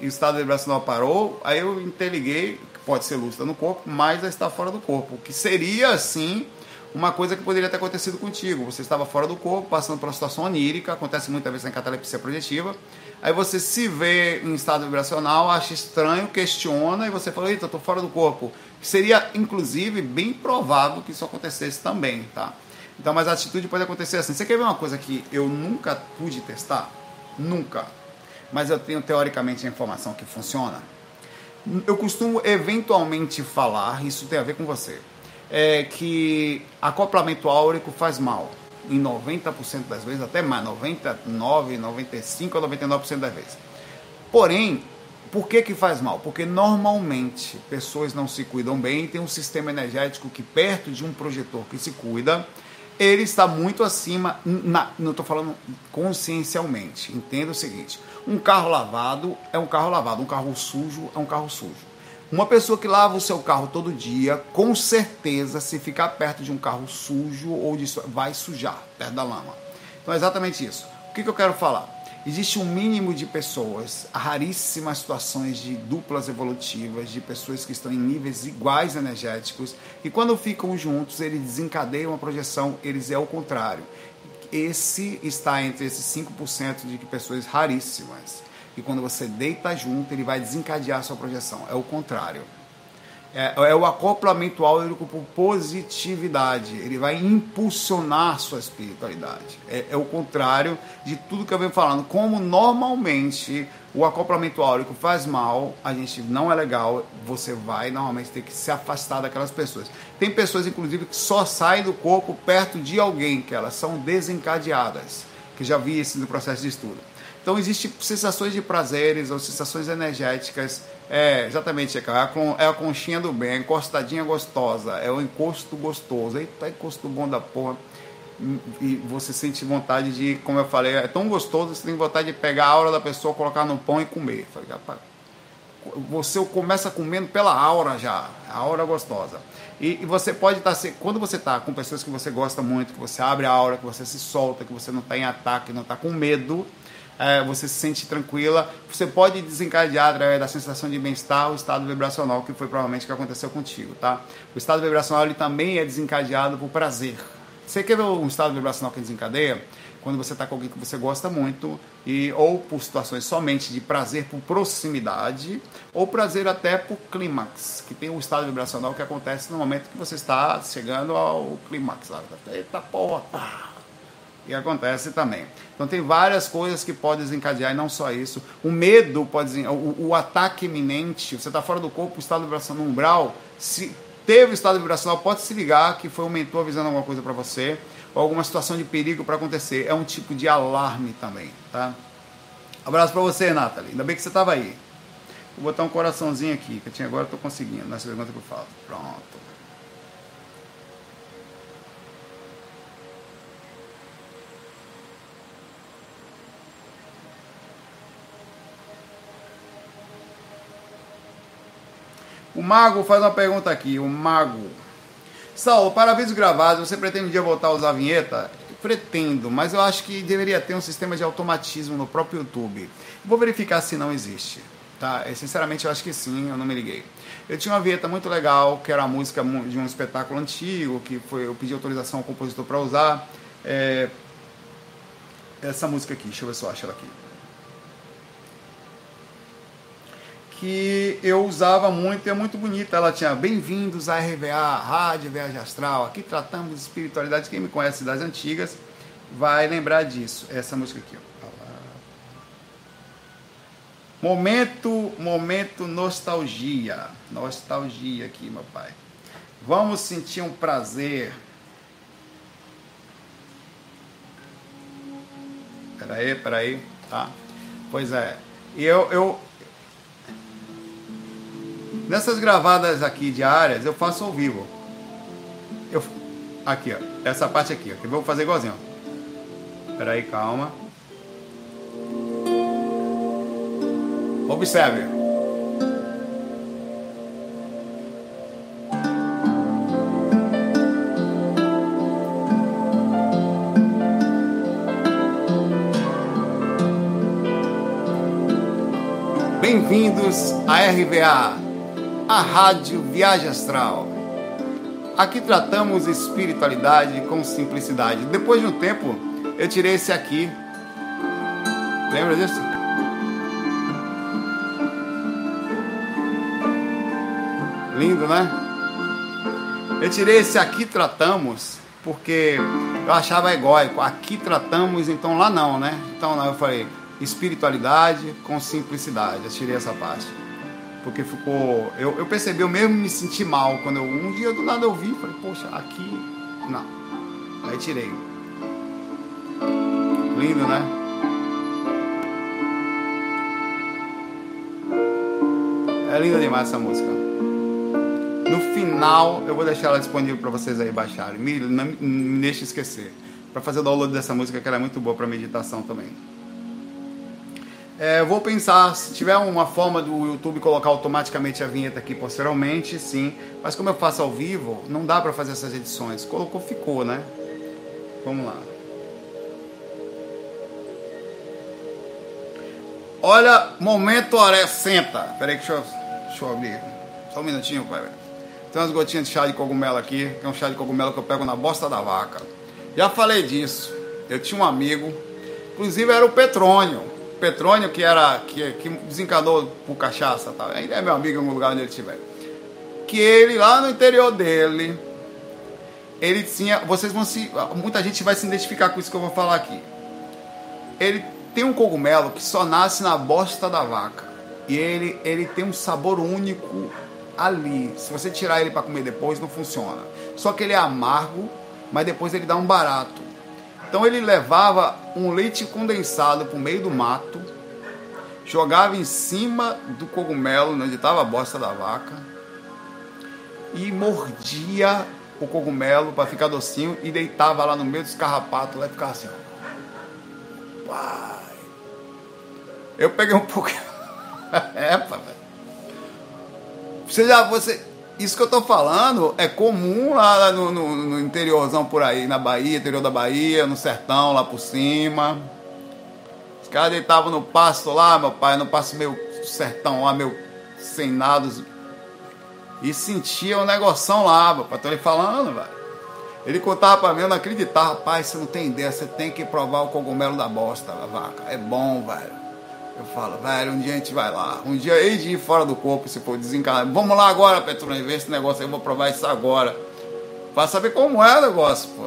S1: e o estado vibracional parou, aí eu interliguei, pode ser lúcida no corpo, mas está fora do corpo, que seria assim uma coisa que poderia ter acontecido contigo. Você estava fora do corpo, passando por uma situação onírica, acontece muitas vezes na catalepsia projetiva. Aí você se vê em estado vibracional, acha estranho, questiona e você fala: "Eita, estou fora do corpo". Seria inclusive bem provável que isso acontecesse também, tá? Então, mas a atitude pode acontecer assim. Você quer ver uma coisa que eu nunca pude testar? Nunca. Mas eu tenho teoricamente a informação que funciona. Eu costumo eventualmente falar, isso tem a ver com você, é que acoplamento áurico faz mal. Em 90% das vezes, até mais, 99, 95 ou 99% das vezes. Porém, por que, que faz mal? Porque normalmente pessoas não se cuidam bem, tem um sistema energético que perto de um projetor que se cuida, ele está muito acima, na, não estou falando consciencialmente. Entenda o seguinte: um carro lavado é um carro lavado, um carro sujo é um carro sujo. Uma pessoa que lava o seu carro todo dia, com certeza, se ficar perto de um carro sujo ou de, vai sujar perto da lama. Então é exatamente isso. O que, que eu quero falar? Existe um mínimo de pessoas, raríssimas situações de duplas evolutivas, de pessoas que estão em níveis iguais energéticos, e quando ficam juntos, eles desencadeiam a projeção, eles é o contrário. Esse está entre esses 5% de pessoas raríssimas. E quando você deita junto, ele vai desencadear a sua projeção. É o contrário. É, é, o acoplamento áurico por positividade. Ele vai impulsionar sua espiritualidade. É, é, o contrário de tudo que eu venho falando. Como normalmente o acoplamento áurico faz mal, a gente não é legal, você vai normalmente ter que se afastar daquelas pessoas. Tem pessoas, inclusive, que só saem do corpo perto de alguém, que elas são desencadeadas. Que já vi isso no processo de estudo. Então, existem sensações de prazeres ou sensações energéticas é, exatamente, é a, é a conchinha do bem, a encostadinha gostosa, é o encosto gostoso. Eita, encosto bom da porra. E você sente vontade de, como eu falei, é tão gostoso, você tem vontade de pegar a aura da pessoa, colocar no pão e comer. Você começa comendo pela aura já, a aura gostosa. E, e você pode estar, tá, quando você está com pessoas que você gosta muito, que você abre a aura, que você se solta, que você não está em ataque, não está com medo, é, você se sente tranquila, você pode desencadear através da sensação de bem-estar o estado vibracional, que foi provavelmente o que aconteceu contigo, tá? O estado vibracional ele também é desencadeado por prazer. Você quer ver um estado vibracional que desencadeia? Quando você está com alguém que você gosta muito, e ou por situações somente de prazer por proximidade, ou prazer até por clímax, que tem um estado vibracional que acontece no momento que você está chegando ao clímax. Eita porra! E acontece também. Então tem várias coisas que podem desencadear, e não só isso. O medo pode o, o ataque iminente, você está fora do corpo, o estado vibracional umbral, se teve o estado vibracional, pode se ligar que foi um mentor avisando alguma coisa para você, ou alguma situação de perigo para acontecer. É um tipo de alarme também, tá? Abraço para você, Nathalie. Ainda bem que você estava aí. Vou botar um coraçãozinho aqui, que eu tinha agora, estou conseguindo, nessa pergunta que eu falo. Pronto. O Mago faz uma pergunta aqui. O Mago. Saulo, para vídeos gravados, você pretende um dia voltar a usar a vinheta? Pretendo, mas eu acho que deveria ter um sistema de automatismo no próprio YouTube. Vou verificar se não existe. Tá? Eu, sinceramente, eu acho que sim, eu não me liguei. Eu tinha uma vinheta muito legal, que era a música de um espetáculo antigo, que foi, eu pedi autorização ao compositor para usar. É, essa música aqui, deixa eu ver se eu acho ela aqui. Que eu usava muito e é muito bonita. Ela tinha Bem-vindos à RVA, Rádio Viagem Astral. Aqui tratamos de espiritualidade. Quem me conhece das antigas vai lembrar disso. Essa música aqui, ó. Momento, momento nostalgia. Nostalgia aqui, meu pai. Vamos sentir um prazer. Peraí, peraí, tá? Pois é. Eu, eu, Nessas gravadas aqui diárias, eu faço ao vivo. Eu, aqui, ó. Essa parte aqui, ó. Que eu vou fazer igualzinho. Espera aí, calma. Observe. Bem-vindos à RVA, a Rádio Viagem Astral. Aqui tratamos espiritualidade com simplicidade. Depois de um tempo, eu tirei esse aqui. Lembra disso? Lindo, né? Eu tirei esse aqui tratamos porque eu achava egóico. Aqui tratamos, então lá não, né? Então eu falei, espiritualidade com simplicidade. Eu tirei essa parte. Porque ficou. Eu, eu percebi, eu mesmo me senti mal quando eu. Um dia do nada eu vi, falei, poxa, aqui. Não. Aí tirei. Lindo, né? É linda demais essa música. No final, eu vou deixar ela disponível para vocês aí baixarem. Me, não me deixe esquecer. Para fazer o download dessa música, que ela é muito boa para meditação também. É, vou pensar, se tiver uma forma do YouTube colocar automaticamente a vinheta aqui posteriormente, sim. Mas como eu faço ao vivo, não dá para fazer essas edições. Colocou, ficou, né? Vamos lá. Olha, momento Oré, senta. Peraí que deixa eu, deixa eu abrir. Só um minutinho, pai. Tem umas gotinhas de chá de cogumelo aqui, é um chá de cogumelo que eu pego na bosta da vaca. Já falei disso. Eu tinha um amigo, inclusive era o Petrônio. Petrônio, que era que, que desencanou por cachaça, tá? ainda é meu amigo em algum lugar onde ele estiver. Que ele, lá no interior dele, ele tinha. Vocês vão se. Muita gente vai se identificar com isso que eu vou falar aqui. Ele tem um cogumelo que só nasce na bosta da vaca. E ele, ele tem um sabor único ali. Se você tirar ele para comer depois, não funciona. Só que ele é amargo, mas depois ele dá um barato. Então ele levava um leite condensado para o meio do mato, jogava em cima do cogumelo, onde estava a bosta da vaca, e mordia o cogumelo para ficar docinho e deitava lá no meio dos carrapatos lá e ficava assim. Pai. Eu peguei um pouco. é, pá, Você já. Você, isso que eu tô falando é comum lá no, no, no, interiorzão por aí, na Bahia, interior da Bahia, no sertão lá por cima. Os caras deitavam no pasto lá, meu pai, no pasto meio sertão lá, meio sem nada. E sentia um negoção lá, meu pai. Tô lhe falando, velho. Ele contava pra mim, eu não acreditava, rapaz, você não tem ideia, você tem que provar o cogumelo da bosta, vaca. É bom, velho. Eu falo, velho, um dia a gente vai lá. Um dia hei de ir fora do corpo se for desencarnar. Vamos lá agora, Petrônio, ver esse negócio aí, eu vou provar isso agora. Pra saber como é o negócio, pô.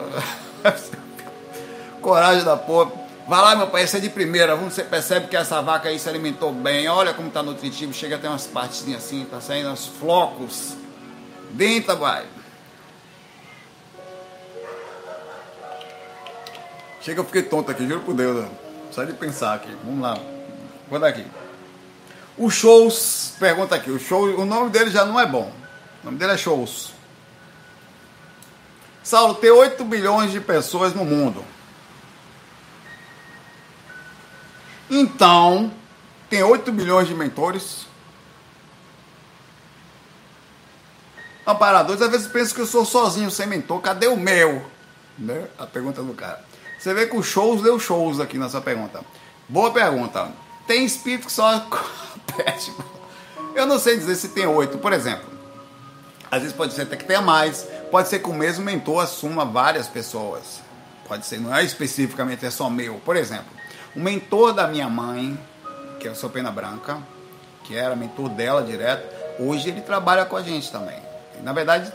S1: Coragem da porra. Vai lá, meu pai, esse é de primeira. Você percebe que essa vaca aí se alimentou bem. Olha como tá nutritivo. Chega até umas partes assim, tá saindo uns flocos. Denta, vai. Chega, eu fiquei tonto aqui, juro por Deus. Só de pensar aqui. Vamos lá. Vou dar aqui. O Shows, pergunta aqui, o show, o nome dele já não é bom. O nome dele é Shows. Saulo, tem 8 bilhões de pessoas no mundo. Então, tem 8 bilhões de mentores. Amparadores, às vezes pensam que eu sou sozinho, sem mentor. Cadê o meu? Né? A pergunta do cara. Você vê que o shows deu shows aqui nessa pergunta. Boa pergunta. Tem espírito que só compete. Eu não sei dizer se tem oito, por exemplo. Às vezes pode ser até que tenha mais. Pode ser que o mesmo mentor assuma várias pessoas. Pode ser, não é especificamente é só meu. Por exemplo, o mentor da minha mãe, que é o seu Pena Branca, que era mentor dela direto, hoje ele trabalha com a gente também. Na verdade,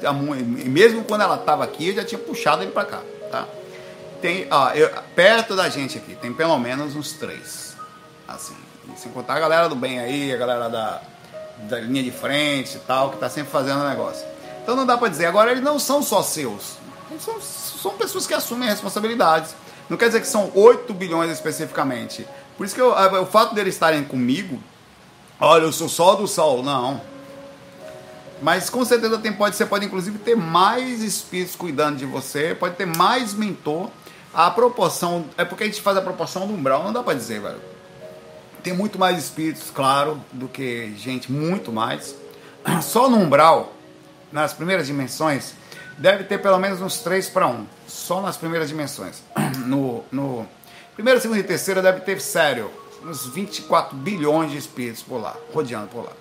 S1: mesmo quando ela estava aqui, eu já tinha puxado ele para cá, tá? Tem, ó, eu, perto da gente aqui, tem pelo menos uns três Assim, sem contar a galera do bem aí, a galera da, da linha de frente e tal, que está sempre fazendo o negócio. Então não dá para dizer. Agora, eles não são só seus. Eles são, são pessoas que assumem responsabilidades. Não quer dizer que são 8 bilhões especificamente. Por isso que eu, o fato deles estarem comigo, olha, eu sou só do sol. Não. Mas com certeza tem, pode, você pode inclusive ter mais espíritos cuidando de você, pode ter mais mentor. A proporção, é porque a gente faz a proporção do umbral, não dá para dizer, velho. Tem muito mais espíritos, claro, do que gente, muito mais. Só no umbral, nas primeiras dimensões, deve ter pelo menos uns 3 para 1. Só nas primeiras dimensões. No, no primeira, segunda e terceira deve ter, sério, uns 24 bilhões de espíritos por lá, rodeando por lá.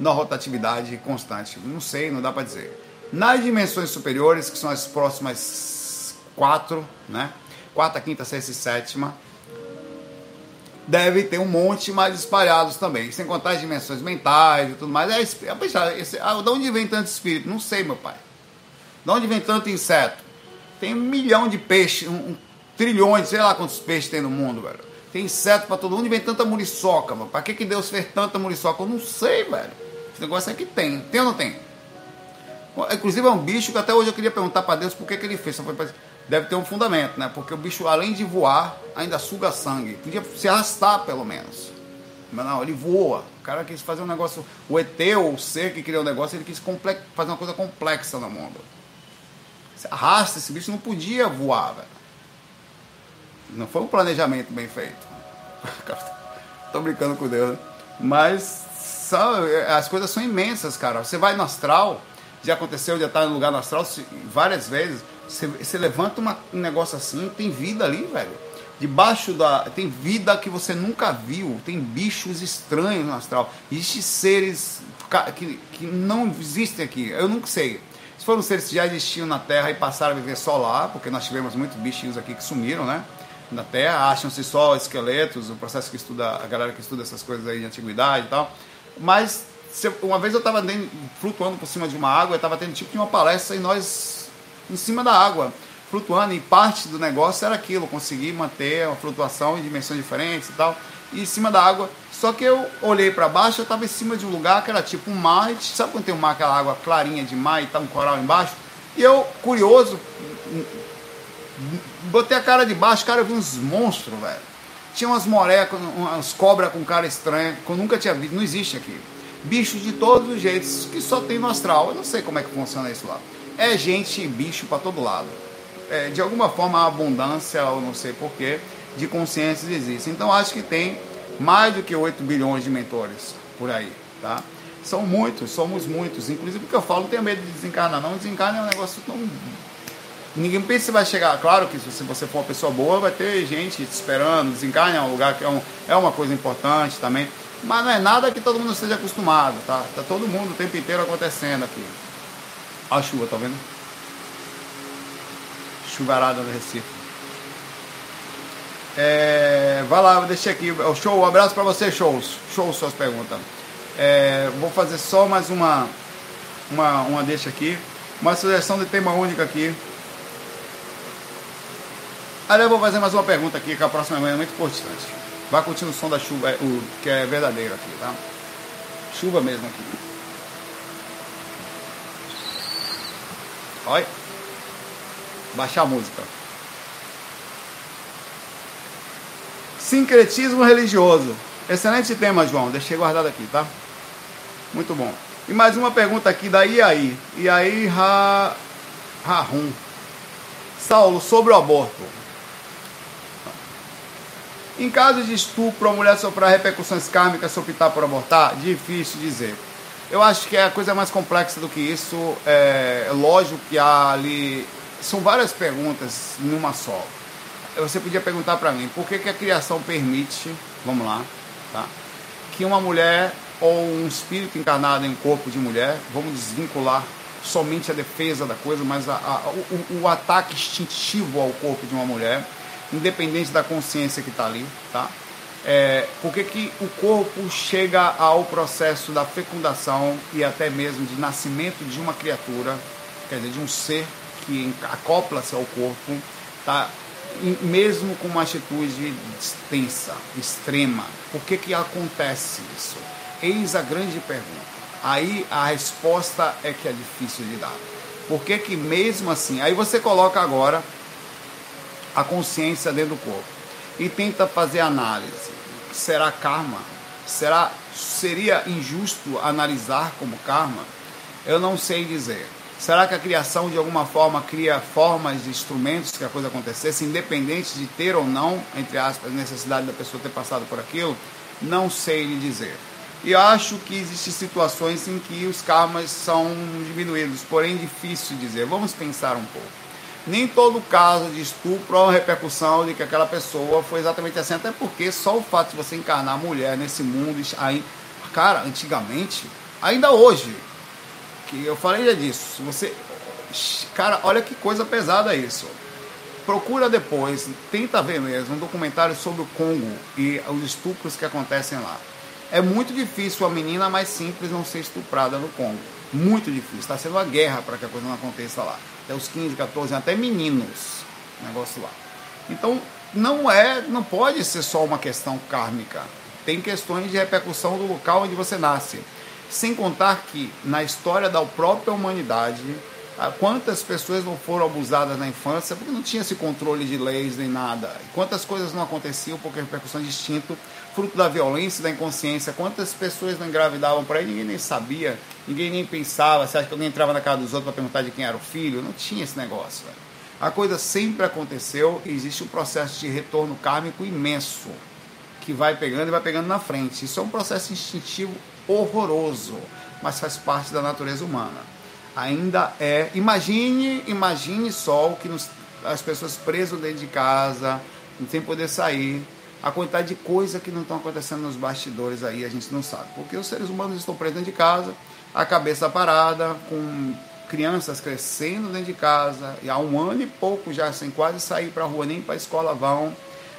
S1: Na rotatividade constante. Não sei, não dá para dizer. Nas dimensões superiores, que são as próximas quatro, né? Quarta, quinta, sexta e sétima, deve ter um monte mais espalhados também. Sem contar as dimensões mentais e tudo mais. É, é, esse, ah, de onde vem tanto espírito? Não sei, meu pai. De onde vem tanto inseto? Tem um milhão de peixes, um, um trilhões, sei lá quantos peixes tem no mundo, velho. Tem inseto para todo mundo e vem tanta muriçoca, mano. Pra que, que Deus fez tanta muriçoca? Eu não sei, velho. Esse negócio é que tem. Tem ou não tem? Inclusive é um bicho que até hoje eu queria perguntar para Deus por que, que ele fez. Deve ter um fundamento, né? Porque o bicho, além de voar, ainda suga sangue. Podia se arrastar, pelo menos. Mas não, ele voa. O cara quis fazer um negócio. O ET, ou o ser que criou o negócio, ele quis fazer uma coisa complexa no mundo. Se arrasta, esse bicho não podia voar, velho. Não foi um planejamento bem feito. Tô brincando com Deus, né? Mas são, as coisas são imensas, cara. Você vai no astral, já aconteceu de estar em lugar no astral várias vezes. Você, levanta uma, um negócio assim, tem vida ali, velho. Debaixo da. Tem vida que você nunca viu. Tem bichos estranhos no astral. Existem seres que, que não existem aqui. Eu nunca sei. Se foram seres que já existiam na Terra e passaram a viver só lá, porque nós tivemos muitos bichinhos aqui que sumiram, né? na Terra, acham-se só esqueletos, o processo que estuda, a galera que estuda essas coisas aí de antiguidade e tal. Mas uma vez eu estava flutuando por cima de uma água, eu estava tendo tipo de uma palestra e nós em cima da água, flutuando, e parte do negócio era aquilo, conseguir manter a flutuação em dimensões diferentes e tal, e em cima da água. Só que eu olhei para baixo, eu estava em cima de um lugar que era tipo um mar, sabe quando tem um mar, aquela água clarinha de mar e tá um coral embaixo? E eu, curioso, botei a cara de baixo, cara, eu vi uns monstros, velho. Tinha umas morecas, umas cobras com cara estranha, que eu nunca tinha visto, não existe aqui. Bichos de todos os jeitos, que só tem no astral. Eu não sei como é que funciona isso lá. É gente e bicho para todo lado. É, de alguma forma a abundância, ou não sei porquê, de consciências existe. Então acho que tem mais do que 8 bilhões de mentores por aí, tá? São muitos, somos muitos. Inclusive porque eu falo, não tenho medo de desencarnar, não. Desencarnar é um negócio tão Ninguém pensa que vai chegar. Claro que se você for uma pessoa boa, vai ter gente te esperando. Desencarne é um lugar que é, um, é uma coisa importante também. Mas não é nada que todo mundo esteja acostumado, tá? Tá todo mundo o tempo inteiro acontecendo aqui. Olha a chuva, tá vendo? Chuvarada no Recife. É, vai lá, deixei aqui. Show, um abraço para você, shows. Show suas perguntas. É, vou fazer só mais uma, uma, uma deixa aqui. Uma sugestão de tema única aqui. Aí eu vou fazer mais uma pergunta aqui, que a próxima é muito importante. Vai curtindo o som da chuva, o, que é verdadeiro aqui, tá? Chuva mesmo aqui. Olha. Baixar a música. Sincretismo religioso. Excelente tema, João. Deixei guardado aqui, tá? Muito bom. E mais uma pergunta aqui da Iaí. Iaí Ra... Rahum. Saulo, sobre o aborto. Em caso de estupro, a mulher sofrer repercussões kármicas se optar por abortar? Difícil dizer. Eu acho que é a coisa mais complexa do que isso. É, lógico que há ali. São várias perguntas numa só. Você podia perguntar para mim por que, que a criação permite, vamos lá, tá? que uma mulher ou um espírito encarnado em corpo de mulher, vamos desvincular somente a defesa da coisa, mas a, a, o, o ataque instintivo ao corpo de uma mulher independente da consciência que está ali, tá? É, por que, que o corpo chega ao processo da fecundação e até mesmo de nascimento de uma criatura, quer dizer, de um ser que acopla-se ao corpo, tá? mesmo com uma atitude extensa, extrema. Por que, que acontece isso? Eis a grande pergunta. Aí a resposta é que é difícil de dar. Por que, que mesmo assim? Aí você coloca agora a consciência dentro do corpo e tenta fazer análise. Será karma? Será seria injusto analisar como karma? Eu não sei dizer. Será que a criação de alguma forma cria formas de instrumentos que a coisa acontecesse, independente de ter ou não, entre aspas, necessidade da pessoa ter passado por aquilo? Não sei lhe dizer. E acho que existem situações em que os karmas são diminuídos, porém difícil dizer. Vamos pensar um pouco. Nem todo caso de estupro é uma repercussão de que aquela pessoa foi exatamente assim, até porque só o fato de você encarnar mulher nesse mundo, aí, cara, antigamente, ainda hoje, que eu falei já disso. Você, cara, olha que coisa pesada isso. Procura depois, tenta ver mesmo um documentário sobre o Congo e os estupros que acontecem lá. É muito difícil a menina mais simples não ser estuprada no Congo. Muito difícil. Está sendo uma guerra para que a coisa não aconteça lá. Até os 15, 14, até meninos. Negócio lá. Então, não é, não pode ser só uma questão kármica. Tem questões de repercussão do local onde você nasce. Sem contar que na história da própria humanidade, quantas pessoas não foram abusadas na infância porque não tinha esse controle de leis nem nada. Quantas coisas não aconteciam porque repercussão de instinto, fruto da violência, da inconsciência. Quantas pessoas não engravidavam por aí, ninguém nem sabia, ninguém nem pensava. Você acha que alguém entrava na casa dos outros para perguntar de quem era o filho? Não tinha esse negócio. Velho. A coisa sempre aconteceu e existe um processo de retorno kármico imenso que vai pegando e vai pegando na frente. Isso é um processo instintivo horroroso, mas faz parte da natureza humana. Ainda é. Imagine, imagine só o que nos, as pessoas presas dentro de casa, sem poder sair, a quantidade de coisa que não estão acontecendo nos bastidores aí, a gente não sabe. Porque os seres humanos estão presos dentro de casa, a cabeça parada, com crianças crescendo dentro de casa, e há um ano e pouco já sem quase sair para a rua, nem para a escola vão.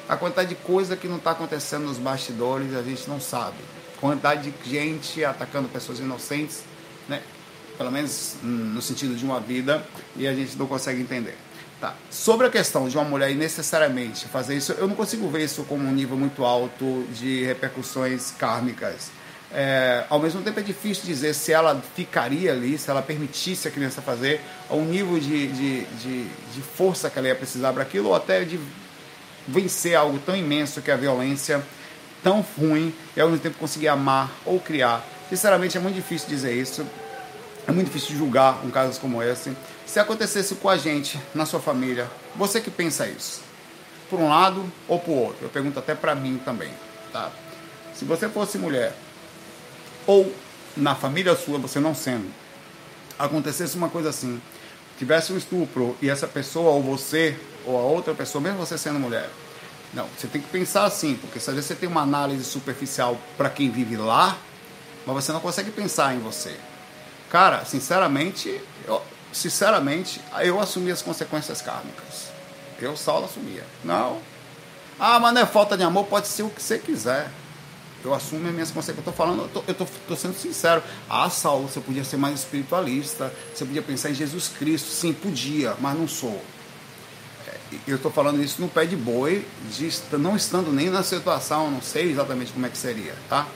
S1: A quantidade de coisa que não está acontecendo nos bastidores, a gente não sabe quantidade de gente atacando pessoas inocentes, né? pelo menos no sentido de uma vida, e a gente não consegue entender. Tá. Sobre a questão de uma mulher necessariamente fazer isso, eu não consigo ver isso como um nível muito alto de repercussões kármicas. É, ao mesmo tempo é difícil dizer se ela ficaria ali, se ela permitisse a criança fazer, ou um nível de, de, de, de força que ela ia precisar para aquilo, ou até de vencer algo tão imenso que é a violência tão ruim e ao mesmo tempo conseguir amar ou criar. Sinceramente, é muito difícil dizer isso. É muito difícil julgar um caso como esse. Se acontecesse com a gente, na sua família, você que pensa isso? Por um lado ou por outro? Eu pergunto até para mim também, tá? Se você fosse mulher ou na família sua, você não sendo, acontecesse uma coisa assim, tivesse um estupro e essa pessoa ou você ou a outra pessoa, mesmo você sendo mulher, não, você tem que pensar assim, porque às vezes você tem uma análise superficial para quem vive lá, mas você não consegue pensar em você. Cara, sinceramente, eu, sinceramente, eu assumi as consequências kármicas. Eu, Saulo, assumia. Não. Ah, mas não é falta de amor, pode ser o que você quiser. Eu assumo as minhas consequências. Eu tô falando, eu tô, eu tô, tô, sendo sincero. Ah, Saulo, você podia ser mais espiritualista, você podia pensar em Jesus Cristo. Sim, podia, mas não sou eu estou falando isso no pé de boi, de, não estando nem na situação, não sei exatamente como é que seria, tá?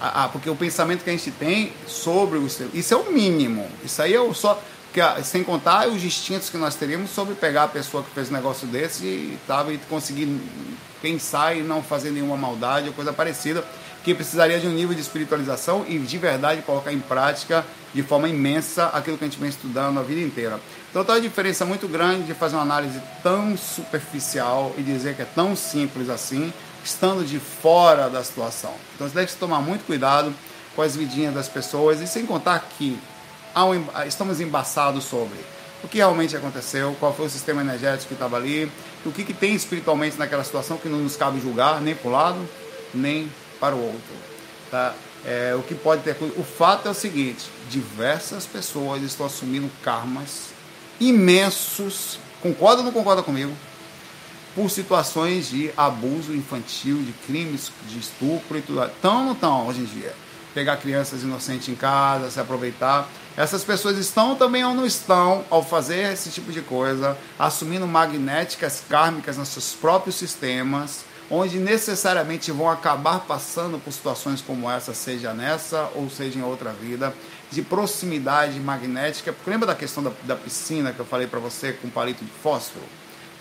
S1: Ah, ah porque o pensamento que a gente tem sobre o isso é o mínimo. Isso aí é só que sem contar os instintos que nós teríamos sobre pegar a pessoa que fez um negócio desse e tava e conseguir pensar e não fazer nenhuma maldade ou coisa parecida, que precisaria de um nível de espiritualização e de verdade colocar em prática de forma imensa aquilo que a gente vem estudando a vida inteira. Então tem uma diferença muito grande de fazer uma análise tão superficial e dizer que é tão simples assim, estando de fora da situação. Então você deve tomar muito cuidado com as vidinhas das pessoas e sem contar que estamos embaçados sobre o que realmente aconteceu, qual foi o sistema energético que estava ali, o que, que tem espiritualmente naquela situação que não nos cabe julgar nem para o lado, nem para o outro. Tá? É, o que pode ter. O fato é o seguinte: diversas pessoas estão assumindo karmas imensos, concorda ou não concorda comigo? Por situações de abuso infantil, de crimes, de estupro e tudo. Estão ou não estão hoje em dia? Pegar crianças inocentes em casa, se aproveitar. Essas pessoas estão também ou não estão, ao fazer esse tipo de coisa, assumindo magnéticas kármicas nos seus próprios sistemas onde necessariamente vão acabar passando por situações como essa, seja nessa ou seja em outra vida, de proximidade magnética. Lembra da questão da, da piscina que eu falei para você com palito de fósforo,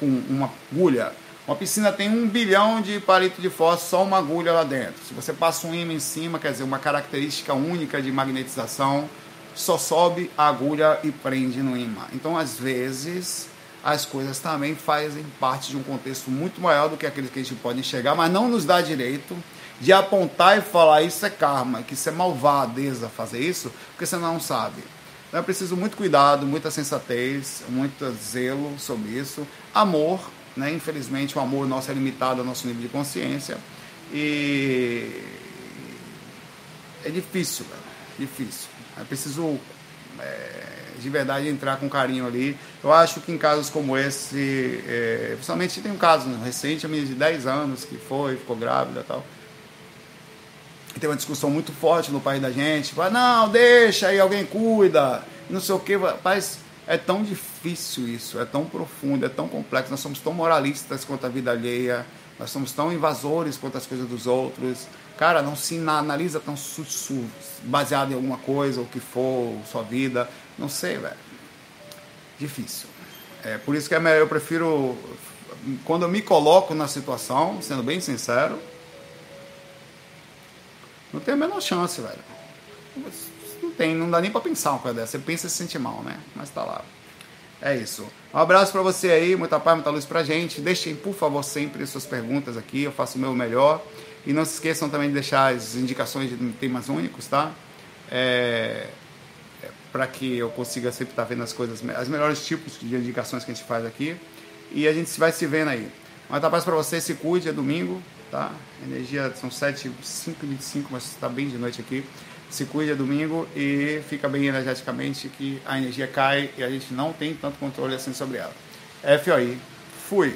S1: com uma agulha? Uma piscina tem um bilhão de palito de fósforo, só uma agulha lá dentro. Se você passa um imã em cima, quer dizer, uma característica única de magnetização, só sobe a agulha e prende no imã. Então, às vezes, as coisas também fazem parte de um contexto muito maior do que aquele que a gente pode enxergar, mas não nos dá direito de apontar e falar isso é karma, que isso é malvadeza fazer isso, porque você não sabe. Então é preciso muito cuidado, muita sensatez, muito zelo sobre isso, amor, né? Infelizmente o amor nosso é limitado ao nosso nível de consciência e é difícil, velho. difícil. É preciso é, de verdade entrar com carinho ali. Eu acho que em casos como esse, é, principalmente tem um caso recente, a menina de 10 anos que foi, ficou grávida e tal tem uma discussão muito forte no país da gente. Fala, não, deixa aí, alguém cuida, não sei o que. Rapaz, é tão difícil isso, é tão profundo, é tão complexo. Nós somos tão moralistas quanto a vida alheia, nós somos tão invasores quanto as coisas dos outros. Cara, não se analisa tão baseado em alguma coisa, o que for, sua vida. Não sei, velho. Difícil. É, por isso que é melhor, eu prefiro, quando eu me coloco na situação, sendo bem sincero, não tem a menor chance, velho. Não tem, não dá nem pra pensar uma coisa dessa. Você pensa e se sente mal, né? Mas tá lá. É isso. Um abraço para você aí, muita paz, muita luz pra gente. Deixem, por favor, sempre suas perguntas aqui, eu faço o meu melhor. E não se esqueçam também de deixar as indicações de temas únicos, tá? É, é para que eu consiga sempre estar tá vendo as coisas, as melhores tipos de indicações que a gente faz aqui. E a gente vai se vendo aí. Muita paz para você, se cuide, é domingo tá? Energia são 7, 5 25, mas está bem de noite aqui. Se cuide é domingo e fica bem energeticamente que a energia cai e a gente não tem tanto controle assim sobre ela. FOI. Fui.